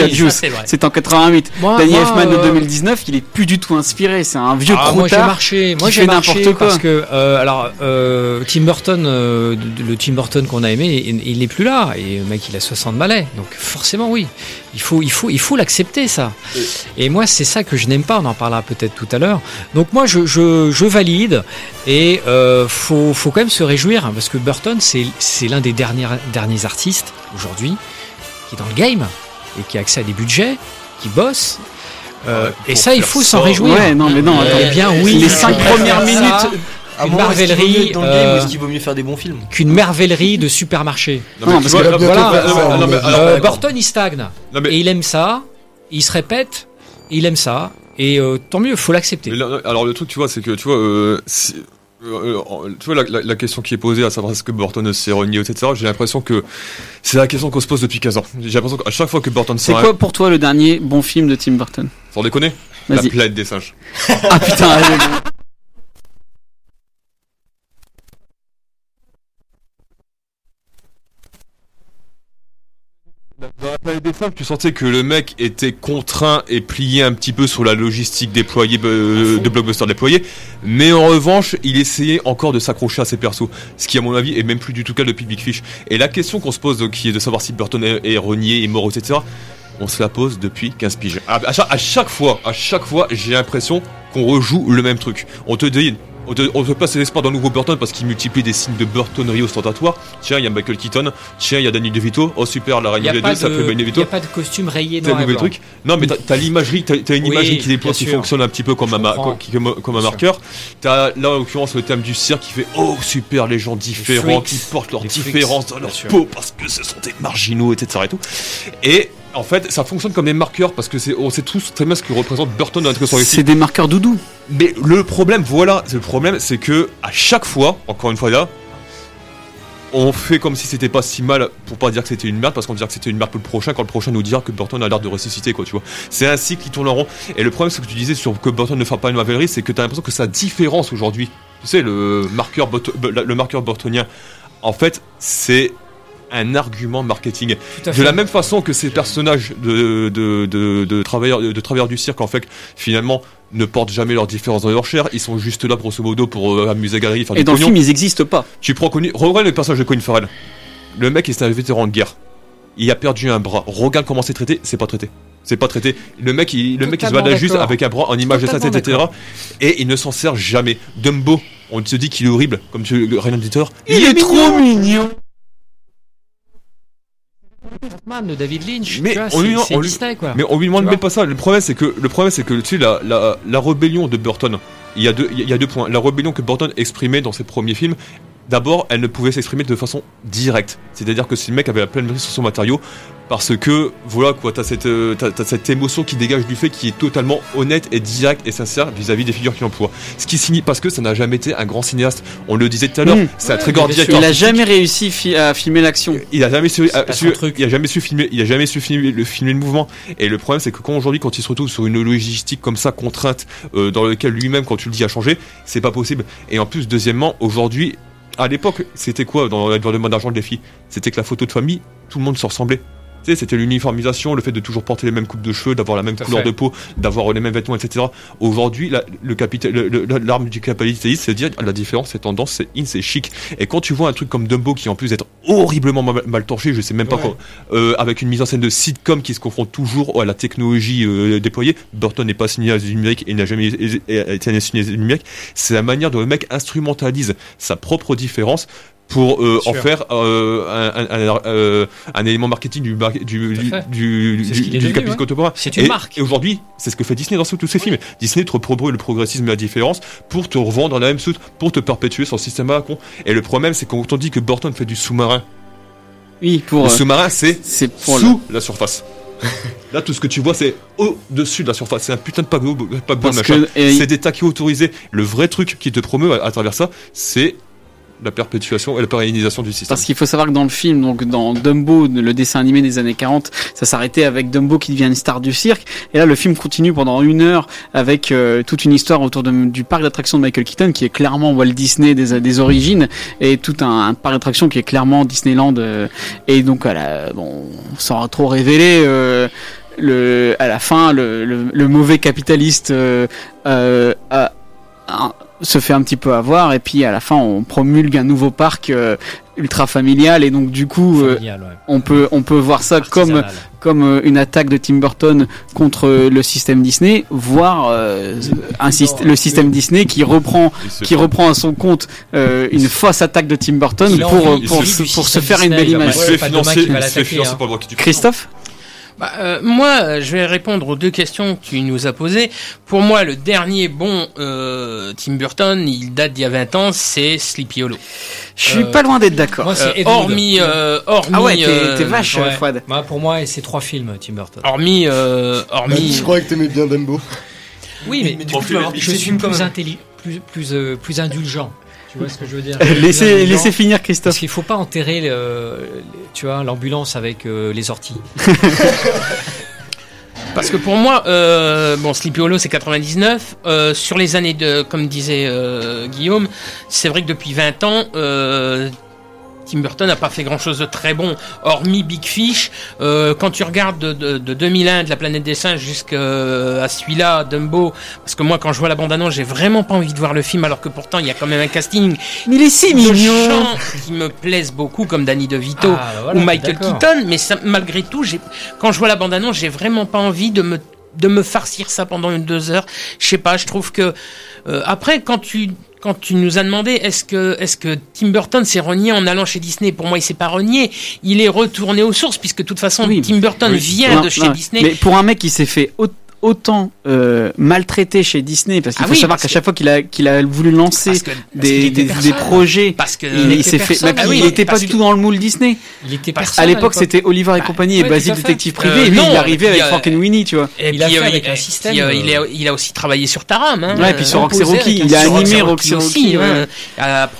c'est en 88. Moi- Danny Elfman de euh, 2019, il est plus du tout inspiré. C'est un vieux Ah, moi j'ai marché, moi j'ai fait marché n'importe quoi. parce que euh, alors euh, Tim Burton, de- le Tim Burton qu'on a aimé, il, n'est plus là. Et le mec il a 60 balais, donc forcément oui, il faut il faut il faut l'accepter ça. Et moi c'est ça que je n'aime pas, on en parlera peut-être tout à l'heure. Donc moi je, je, je valide. Et faut faut quand même se réjouir hein, parce que Burton c'est c'est l'un des derniers derniers artistes aujourd'hui qui est dans le game et qui a accès à des budgets, qui bosse. Euh, et ça, il faut s'en réjouir. ouais, non, mais non, attends. Eh bien, oui. Les cinq premières minutes, À un une moment, est-ce qu'il vaut mieux marvellerie, dans le game ou euh, est-ce qu'il vaut mieux faire des bons films qu'une mervellerie de supermarché. Non, parce que- voilà. Burton il stagne et il aime ça, il se répète, il aime ça et euh, tant mieux, faut l'accepter. Mais là, alors le truc, tu vois, c'est que tu vois, euh, euh, euh, tu vois la, la- la question qui est posée, à savoir est-ce que Burton s'est renié, etc. J'ai l'impression que c'est la question qu'on se pose depuis 15 ans. J'ai l'impression qu'à chaque fois que Burton C'est quoi pour toi le dernier bon film de Tim Burton? Sans déconner, la Vas-y. planète des singes. Ah putain, allez, Des singes, tu sentais que le mec était contraint et plié un petit peu sur la logistique déployée euh, de blockbuster déployé, mais en revanche, il essayait encore de s'accrocher à ses persos, ce qui à mon avis est même plus du tout le cas depuis Big Fish. Et la question qu'on se pose, donc, qui est de savoir si Burton est, renié, est mort, etc. On se la pose depuis 15 piges. À, à chaque, à chaque fois, à chaque fois, j'ai l'impression qu'on rejoue le même truc. On te dit, on te, on te place l'espoir d'un nouveau Burton parce qu'il multiplie des signes de Burtonnerie ostentatoire. Tiens, il y a Michael Keaton. Tiens, il y a Danny DeVito. Oh super, la Il reine n'y des pas deux, ça fait Danny DeVito. a pas de costume rayé noir le truc. Non, mais t'as- l'imagerie, t'as une imagerie qui déploie, qui fonctionne un petit peu comme un, comme, un marqueur. T'as là en l'occurrence le thème du cirque qui fait oh super les gens différents qui portent leurs différences dans leur peau parce que ce sont des marginaux, etc. Et tout. Et en fait, ça fonctionne comme des marqueurs parce que c'est, on sait tous très bien ce que représente Burton dans notre C'est des marqueurs doudou. mais le problème, voilà, c'est le problème, c'est que à chaque fois, encore une fois là, on fait comme si c'était pas si mal pour pas dire que c'était une merde parce qu'on dira que c'était une merde pour le prochain quand le prochain nous dira que Burton a l'air de ressusciter quoi tu vois. C'est un cycle qui tourne en rond. Et le problème c'est que tu disais sur que Burton ne fera pas une Marvellerie c'est que t'as l'impression que sa différence aujourd'hui. Tu sais le marqueur le marqueur burtonien en fait c'est un argument marketing. De la même façon que ces personnages de, de, de, de travailleurs, de travailleurs du cirque, en fait, finalement, ne portent jamais leurs différences dans leur chair, ils sont juste là, grosso modo, pour euh, amuser la galerie, faire Et du dans le film, ils existent pas. Tu prends connu, regarde le personnage de Colin Farrell. Le mec, c'est un vétéran de guerre. Il a perdu un bras. Regarde comment c'est traité, c'est pas traité. C'est pas traité. Le mec, il, le mec, il se Totalement balade juste d'accord. avec un bras en image de sa tête, etc. Et il ne s'en sert jamais. Dumbo, on te dit qu'il est horrible, comme tu, le Ryan Editor. Il, est, trop mignon. Man de David Lynch, Mais tu vois, on lui, c'est- on c'est lui- Disney quoi. mais on lui demande Tu même vois pas ça. Le problème c'est que le problème c'est que tu sais la, la, la rébellion de Burton. Il y a deux il y a deux points. La rébellion que Burton exprimait dans ses premiers films. D'abord, elle ne pouvait s'exprimer de façon directe. C'est-à-dire que si le mec avait la pleine maîtrise sur son matériau, parce que voilà quoi, t'as cette euh, t'as, t'as cette émotion qui dégage du fait qui est totalement honnête et direct et sincère vis-à-vis des figures qu'il emploie. Ce qui signifie parce que ça n'a jamais été un grand cinéaste. On le disait tout à l'heure, Mmh. c'est un très grand directeur. Il a jamais réussi fi- à filmer l'action. Il a jamais su, euh, su- truc. il a jamais su filmer, il a jamais su filmer le, filmer le mouvement. Et le problème, c'est que quand aujourd'hui, quand il se retrouve sur une logistique comme ça, contrainte, euh, dans lequel lui-même, quand tu le dis, a changé, c'est pas possible. Et en plus, deuxièmement, aujourd'hui, à l'époque, c'était quoi dans l'environnement d'argent de défi? C'était que la photo de famille, tout le monde se ressemblait. Tu sais, c'était l'uniformisation, le fait de toujours porter les mêmes coupes de cheveux, d'avoir la même couleur fait. de peau, d'avoir les mêmes vêtements, etc. Aujourd'hui, la- le capital, le- le- l'arme du capitalisme, c'est de dire la différence, c'est tendance, c'est in, c'est chic. Et quand tu vois un truc comme Dumbo qui en plus d'être horriblement mal, mal torché, je sais même pas Ouais. quoi, euh, avec une mise en scène de sitcom qui se confronte toujours à la technologie euh, déployée, Burton n'est pas signé à du numérique et n'a jamais été signé à du numérique. C'est la manière dont le mec instrumentalise sa propre différence pour euh, en sûr. faire euh, un, un- un- euh, un élément marketing du, mar- du, du, du, ce capitalisme ouais. contemporain. C'est une Et- marque. Et aujourd'hui, c'est ce que fait Disney dans tous ses films. Disney te reproduit le progressisme et la différence pour te revendre la même soute, pour te perpétuer son système à la con. Et le problème, c'est quand on dit que Burton fait du sous-marin, Oui, pour. le euh, sous-marin, c'est sous la surface. Là, tout ce que tu vois, c'est au-dessus de la surface. C'est un putain de paquebot, machin. C'est des taquis autorisés. Le vrai truc qui te promeut à, à travers ça, c'est la perpétuation et la pérennisation du système. Parce qu'il faut savoir que dans le film, donc dans Dumbo, le dessin animé des années 40, ça s'arrêtait avec Dumbo qui devient une star du cirque. Et là, le film continue pendant une heure avec euh, toute une histoire autour du parc d'attractions de Michael Keaton, qui est clairement Walt Disney des, origines, et tout un, parc d'attractions qui est clairement Disneyland. euh, et donc, à la, bon, sans trop révéler. euh, le, à la fin, le, le, le mauvais capitaliste euh, euh, a- a- se fait un petit peu avoir et puis à la fin on promulgue un nouveau parc euh, ultra familial et donc du coup euh, Familial, ouais. on peut on peut voir ça comme Artisanal. comme euh, une attaque de Tim Burton contre le système Disney voire euh, un syst- le système Disney qui reprend se qui fait- reprend à son compte euh, une fausse attaque de Tim Burton pour se, pour faire une belle il image hein. le. Christophe? Bah, euh, moi, euh, je vais répondre aux deux questions que tu nous as posées. Pour moi, le dernier bon euh, Tim Burton, il date d'il y a 20 ans, c'est Sleepy Hollow. je suis pas loin d'être d'accord Euh, hormis, euh, hormis, ah ouais t'es euh, t'es vache Ouais. Fouad Bah, pour moi, c'est trois films, Tim Burton. hormis, euh, hormis. Je croyais que t'aimais bien Dumbo. Oui, mais, mais du du coup, coup, tu vas avoir je suis plus, même. intelli- plus, plus, euh, plus indulgent. Tu vois ce que je veux dire? Laissez laissez finir Parce Christophe qu'il faut pas enterrer, le- tu vois, l'ambulance avec euh, les orties. Parce que pour moi, euh, bon, Sleepy Hollow c'est 99. Euh, sur les années de, comme disait euh, Guillaume, c'est vrai que depuis 20 ans, euh, Tim Burton n'a pas fait grand chose de très bon, hormis Big Fish. Euh, quand tu regardes de, de, de 2001, de la planète des singes jusqu'à celui-là, Dumbo, parce que moi quand je vois la bande-annonce, j'ai vraiment pas envie de voir le film, alors que pourtant il y a quand même un casting mais il est si mignon gens qui me plaisent beaucoup, comme Danny DeVito Ah, bah voilà, ou Michael. Keaton, mais ça, malgré tout, quand je vois la bande-annonce, j'ai vraiment pas envie de me de me farcir ça pendant une deux heures. Je sais pas, je trouve que euh, après quand tu quand tu nous as demandé est-ce que est-ce que Tim Burton s'est renié en allant chez Disney? Pour moi, il s'est pas renié. Il est retourné aux sources puisque de toute façon Oui. Tim Burton Oui. vient Non, de chez non, Disney. Mais pour un mec qui s'est fait autant euh, maltraité chez Disney, parce qu'il Ah faut oui, savoir qu'à que- chaque fois qu'il a, qu'il a voulu lancer Parce que- parce des, projets, Parce que- il, s'est fait. bah, Ah oui, il était pas du que- tout dans le moule Disney. Il était personne À l'époque, c'était Oliver et compagnie et ouais, Basile détective privé. Euh, et lui, non, il est arrivé et avec puis, Frank euh, and Winnie, tu vois. Et Il a fait euh, avec un système, euh, il, euh, a, il a aussi travaillé sur Taram. Hein, Ouais, et puis sur Roxy Rocky, il a animé Roxy. Rocky. euh, à-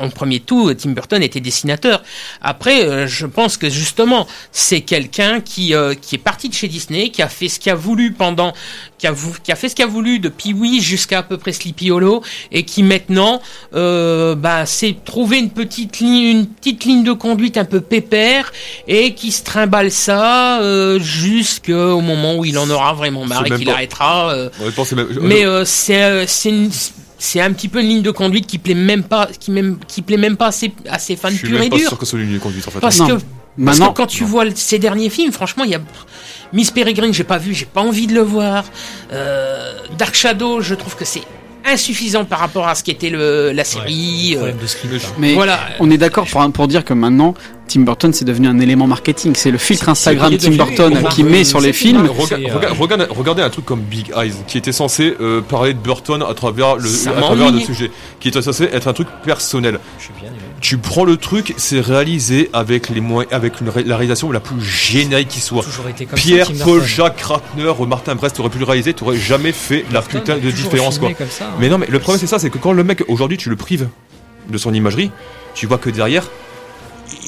en premier tout, Tim Burton était dessinateur. Après, euh, je pense que justement, c'est quelqu'un qui euh, qui est parti de chez Disney, qui a fait ce qu'il a voulu pendant, qui a, vou- qui a fait ce qu'il a voulu de Pee-wee jusqu'à à peu près Sleepy Hollow, et qui maintenant, euh, bah, s'est trouvé une petite ligne, une petite ligne de conduite un peu pépère, et qui se trimballe ça euh, jusqu'au moment où il en aura vraiment marre et qu'il arrêtera. euh, même- mais euh, c'est euh, c'est une- c'est un petit peu une ligne de conduite qui plaît même pas qui même qui plaît même pas à ses, à ses fans je suis purs et même pas durs sûr que ce soit une ligne de conduite en fait. parce Non. que parce Maintenant- que quand tu vois ces derniers films franchement il y a Miss Peregrine j'ai pas vu j'ai pas envie de le voir Euh, Dark Shadow je trouve que c'est insuffisant par rapport à ce qu'était le la série euh, Problème de script. hein. Mais voilà on est d'accord pour, pour dire que maintenant, Tim Burton, c'est devenu un élément marketing. C'est le filtre Instagram Tim Burton qui met sur les films. Rega- regardez, regardez un truc comme Big Eyes, qui était censé euh, parler de Burton à travers le, à travers le sujet, qui était censé être un truc personnel. Je suis bien aimé. Tu prends le truc, c'est réalisé avec les moyens, avec une ré- la réalisation la plus géniale qui soit. Toujours été comme Pierre, ça, Paul. Jacques, Ratner, Martin Brest aurait pu le réaliser, t'aurais jamais fait la Burton putain de différence quoi. ça, hein. Mais non, mais le problème c'est ça, c'est que quand le mec aujourd'hui tu le prives de son imagerie, tu vois que derrière.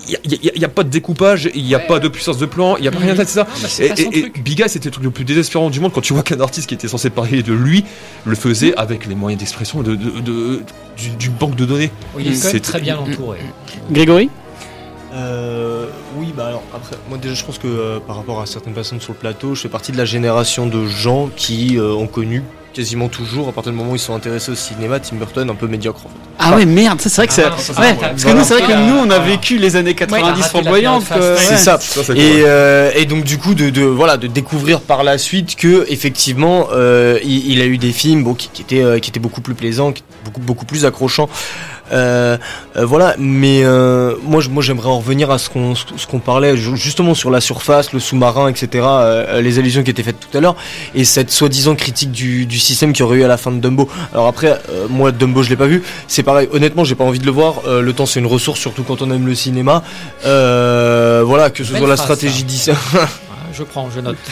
Il n'y a, pas de découpage, il n'y a pas de puissance de plan, il n'y a pas rien de ça. bah, c'est et et- et truc. Big Eye, c'était le truc le plus désespérant du monde quand tu vois qu'un artiste qui était censé parler de lui le faisait avec les moyens d'expression de, de- de- du, du banque de données. Il est quand même C'est- très bien entouré. Grégory Euh, oui, bah alors après, moi déjà je pense que euh, par rapport à certaines personnes sur le plateau, je fais partie de la génération de gens qui euh, ont connu quasiment toujours, à partir du moment où ils sont intéressés au cinéma, Tim Burton un peu médiocre en fait. Ah ouais, merde, ça c'est vrai que Ah, ça, ouais, ouais. parce que nous, c'est vrai que nous, on a vécu les années 90 raté la flamboyantes. faste. ouais. C'est ça. Ça, c'est et, euh, et donc du coup de, de voilà de découvrir par la suite que effectivement euh, il, il a eu des films bon, qui, qui étaient euh, qui étaient beaucoup plus plaisants, qui étaient beaucoup beaucoup plus accrochants. Euh, euh, voilà, mais euh, moi, moi j'aimerais en revenir à ce qu'on ce qu'on parlait ju- justement sur la surface, le sous-marin, etc. euh, les allusions qui étaient faites tout à l'heure et cette soi-disant critique du, du système qui aurait eu à la fin de Dumbo. Alors après, euh, moi Dumbo je l'ai pas vu, c'est pareil. Honnêtement, j'ai pas envie de le voir. Euh, le temps c'est une ressource, surtout quand on aime le cinéma. Euh, voilà, que ce Belle soit la phrase, stratégie ça. Je prends, je note.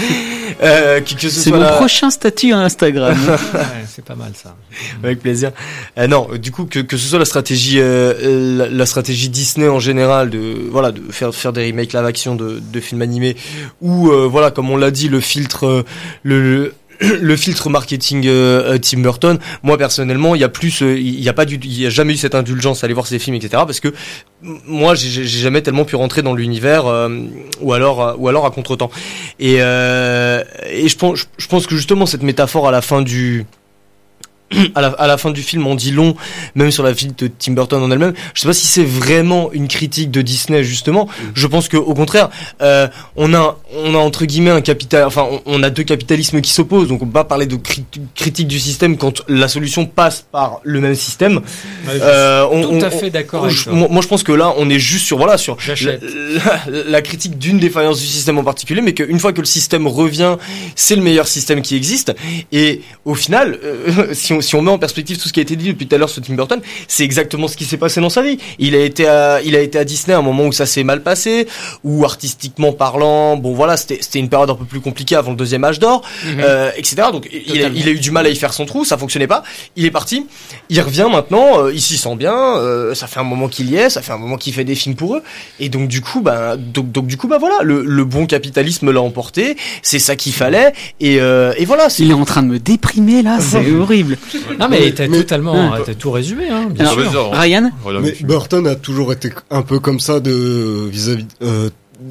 Euh, que, que ce C'est soit mon la- prochain statut Instagram. Ouais, c'est pas mal ça. Avec plaisir. Euh, non, du coup que, que ce soit la stratégie euh, la, la stratégie Disney en général de voilà de faire faire des remakes live action de, de films animés ou euh, voilà comme on l'a dit le filtre euh, le, le le filtre marketing euh, euh, Tim Burton, moi personnellement, il y a plus, euh, il y a pas du, il y a jamais eu cette indulgence à aller voir ces films, etc. Parce que moi, j'ai jamais tellement pu rentrer dans l'univers, ou alors, ou alors à contretemps. Et et je pense, je pense que justement cette métaphore à la fin du à la, à la fin du film, on dit long, même sur la vie de Tim Burton en elle-même. Je sais pas si c'est vraiment une critique de Disney justement. Je pense que au contraire, euh, on a, on a entre guillemets un capital, enfin, on, on a deux capitalismes qui s'opposent. Donc on peut pas parler de cri- critique du système quand la solution passe par le même système. Euh, on- tout on- à fait d'accord avec je- toi. Moi, moi, je pense que là, on est juste sur voilà sur la- la critique d'une défaillance du système en particulier, mais qu'une fois que le système revient, c'est le meilleur système qui existe. Et au final, euh, si, on, si on met en perspective tout ce qui a été dit depuis tout à l'heure sur Tim Burton, c'est exactement ce qui s'est passé dans sa vie. Il a été à, il a été à Disney à un moment où ça s'est mal passé, où artistiquement parlant, bon voilà, c'était c'était une période un peu plus compliquée avant le deuxième âge d'or, Mhm. euh, etc. Donc il a, il a eu du mal à y faire son trou, ça fonctionnait pas. Il est parti, il revient maintenant, euh, il s'y sent bien, euh, ça fait un moment qu'il y est, ça fait un moment qu'il fait des films pour eux, et donc du coup, ben, donc, donc du coup, bah voilà, le, le bon capitalisme l'a emporté, c'est ça qu'il fallait, et, euh, et voilà. Il est en train de me déprimer là, c'est horrible. Non mais t'as totalement, t'as tout résumé, hein, bien Alors, sûr. Ryan Mais Burton a toujours été un peu comme ça de vis-à-vis euh,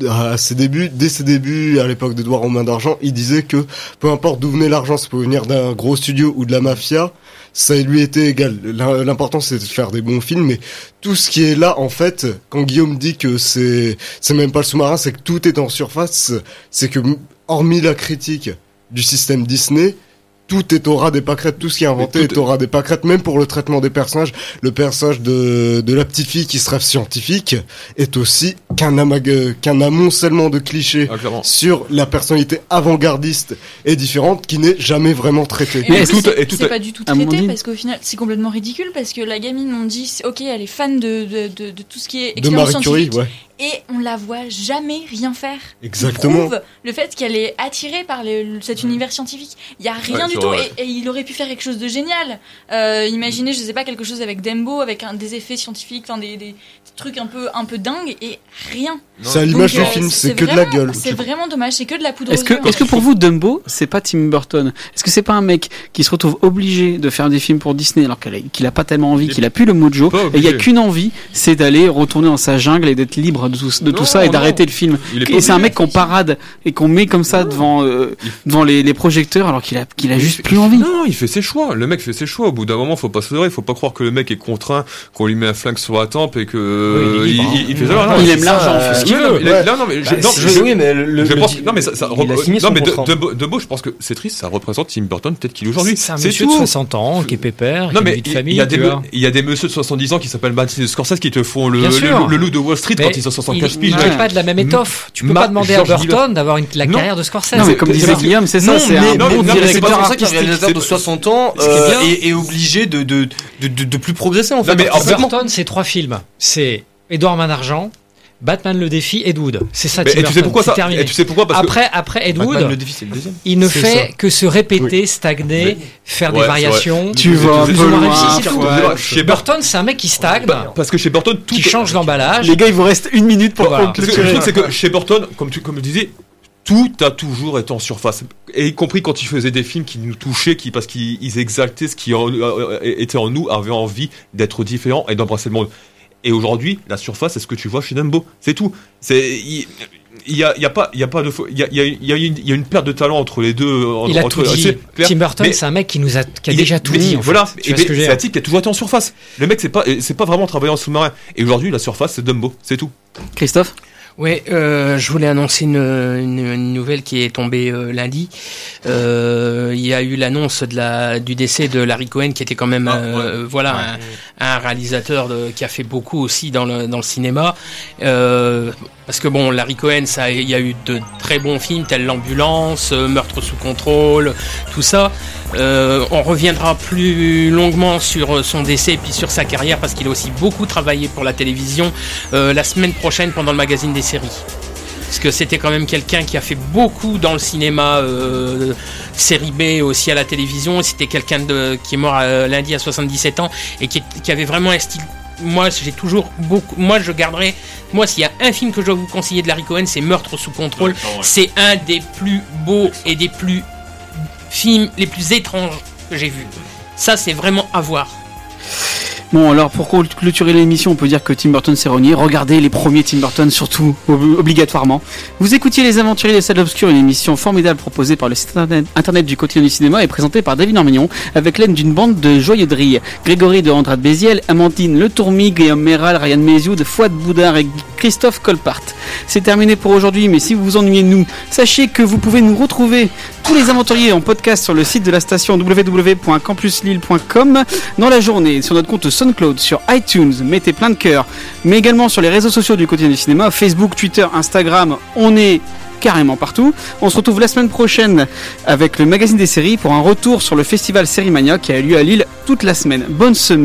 à ses débuts, dès ses débuts, à l'époque d'Edouard aux mains d'argent, il disait que peu importe d'où venait l'argent, ça pouvait venir d'un gros studio ou de la mafia, ça lui était égal. L'im- L'important c'est de faire des bons films, mais tout ce qui est là, en fait, quand Guillaume dit que c'est c'est même pas le sous-marin, c'est que tout est en surface, c'est que hormis la critique du système Disney, tout est au ras des pâquerettes, tout ce qui est inventé est au ras des pâquerettes, même pour le traitement des personnages. Le personnage de, de la petite fille qui se rêve scientifique est aussi qu'un amag- qu'un amoncellement de clichés Ah, sur la personnalité avant-gardiste et différente qui n'est jamais vraiment traitée. Et en plus, c'est- c'est pas du tout traité parce qu'au final c'est complètement ridicule parce que la gamine on dit ok elle est fan de, de, de, de tout ce qui est De expérience Marie Curie, scientifique ouais. Et on la voit jamais rien faire. Exactement. Prouve le fait qu'elle est attirée par le- cet univers scientifique. Il y a rien Ouais, du tout et, et il aurait pu faire quelque chose de génial. Euh, imaginez je sais pas quelque chose avec Dembo avec un, des effets scientifiques, enfin des, des trucs un peu un peu dingues et rien. C'est à l'image du euh, film, c'est que de la gueule. C'est vraiment dommage, c'est que de la poudre Est-ce que, pour vous, Dumbo, c'est pas Tim Burton? Est-ce que c'est pas un mec qui se retrouve obligé de faire des films pour Disney alors qu'il a, pas tellement envie, qu'il a plus le mojo, et il y a qu'une envie, c'est d'aller retourner dans sa jungle et d'être libre de tout, de tout Non, ça et d'arrêter le film. Et c'est un mec qu'on parade et qu'on met comme ça devant, euh, devant les, les projecteurs alors qu'il a, qu'il a juste plus envie. Non, il fait ses choix. Le mec fait ses choix. Au bout d'un moment, faut pas se leurrer. Faut pas croire que le mec est contraint, qu'on lui met un flingue sur la tempe et que Oui, il hein. il- fait ça. Non, aime l'argent, il fait ce qu'il veut. non, mais-. Non, je, Bah, non, je- oui, mais le- je pense, le- non, mais ça, ça il a signé son non, mais de, contrat. de, de Beau, je pense que c'est triste. Ça représente Tim Burton, peut-être qu'il est aujourd'hui. C'est un monsieur de tout. 60 ans qui est pépère, qui Non a une mais vie de il famille. il y a des il y a des messieurs de 70 ans qui s'appellent Martin Scorsese qui te font le loup de Wall Street Mais quand ils ont 75 il- piges. Il n'est pas de la même étoffe. Tu peux pas demander à Burton d'avoir une- la carrière de Scorsese. Non, mais comme disait Guillaume, c'est ça, Non, c'est un bon pour ça qu'un réalisateur de 60 ans est euh, obligé de, plus progresser en fait. Burton, c'est trois films. C'est Edouard Main d'Argent, Batman le défi, Ed Wood. C'est ça. Tim et tu sais pourquoi c'est ça terminé. Et tu sais pourquoi? Parce que Après, après Ed Batman, Wood, le défi, c'est le deuxième. il ne fait ça. que se répéter, stagner, faire Ouais, des variations. Tu vas un peu loin. Chez Burton, c'est un mec qui stagne, parce que chez Burton tout qui change l'emballage. Les gars, il vous reste une minute pour Voilà. Parce que le truc, c'est que chez Burton, comme tu, comme je disais, tout a toujours été en surface. Et y compris quand il faisait des films qui nous touchaient, qui, parce qu'ils ils exaltaient ce qui en- euh, était en nous, avaient envie d'être différent et d'embrasser le monde. Et aujourd'hui, la surface, c'est ce que tu vois chez Dumbo. C'est tout. C'est, il y a, y a pas, il y a pas de, faux- il y a, il y a, il y a une, il y a une perte de talent entre les deux. euh, Il a entre, tout dit. c'est clair. Tim Burton, c'est un mec qui nous a, qui a déjà tout mais dit. en voilà, ce c'est dire? un type qui a toujours été en surface. Le mec, c'est pas, c'est pas vraiment travailler en sous-marin. Et aujourd'hui, la surface, c'est Dumbo, c'est tout. Christophe? Oui, euh, je voulais annoncer une, une, une nouvelle qui est tombée euh, lundi. Euh, il y a eu l'annonce de la du décès de Larry Cohen, qui était quand même, Ah, euh, voilà, un, un réalisateur de, qui a fait beaucoup aussi dans le dans le cinéma. Euh, parce que bon, Larry Cohen, ça, il y a eu de très bons films tels l'ambulance, Meurtre sous contrôle, tout ça. Euh, on reviendra plus longuement sur son décès et puis sur sa carrière parce qu'il a aussi beaucoup travaillé pour la télévision euh, la semaine prochaine pendant le magazine des séries. Parce que c'était quand même quelqu'un qui a fait beaucoup dans le cinéma, euh, série B aussi à la télévision. C'était quelqu'un de- qui est mort euh, lundi à 77 ans et qui, est- qui avait vraiment un style. Moi, j'ai toujours beaucoup. Moi, je garderai. Moi, s'il y a un film que je dois vous conseiller de Larry Cohen, c'est Meurtre sous contrôle. C'est un des plus beaux et des plus films les plus étranges que j'ai vus. Ça, c'est vraiment à voir. Bon, alors pour clôturer l'émission, on peut dire que Tim Burton s'est renié. Regardez les premiers Tim Burton, surtout, ob- obligatoirement. Vous écoutiez Les Aventuriers des Salles Obscures, une émission formidable proposée par le site internet, du quotidien du cinéma et présentée par David Armignon, avec l'aide d'une bande de joyeux drilles. Grégory de Andrade Béziel, Amandine Le Tourmi, Guillaume Méral, Ryan Méziou, de Fouad Boudard et Christophe Colpart. C'est terminé pour aujourd'hui, mais si vous vous ennuyez de nous, sachez que vous pouvez nous retrouver tous les aventuriers en podcast sur le site de la station www.campuslille.com dans la journée, sur notre compte SoundCloud, sur iTunes, mettez plein de cœur, mais également sur les réseaux sociaux du quotidien du cinéma, Facebook, Twitter, Instagram, on est carrément partout. On se retrouve la semaine prochaine avec le magazine des séries pour un retour sur le festival Sérimania qui a eu lieu à Lille toute la semaine. Bonne semaine.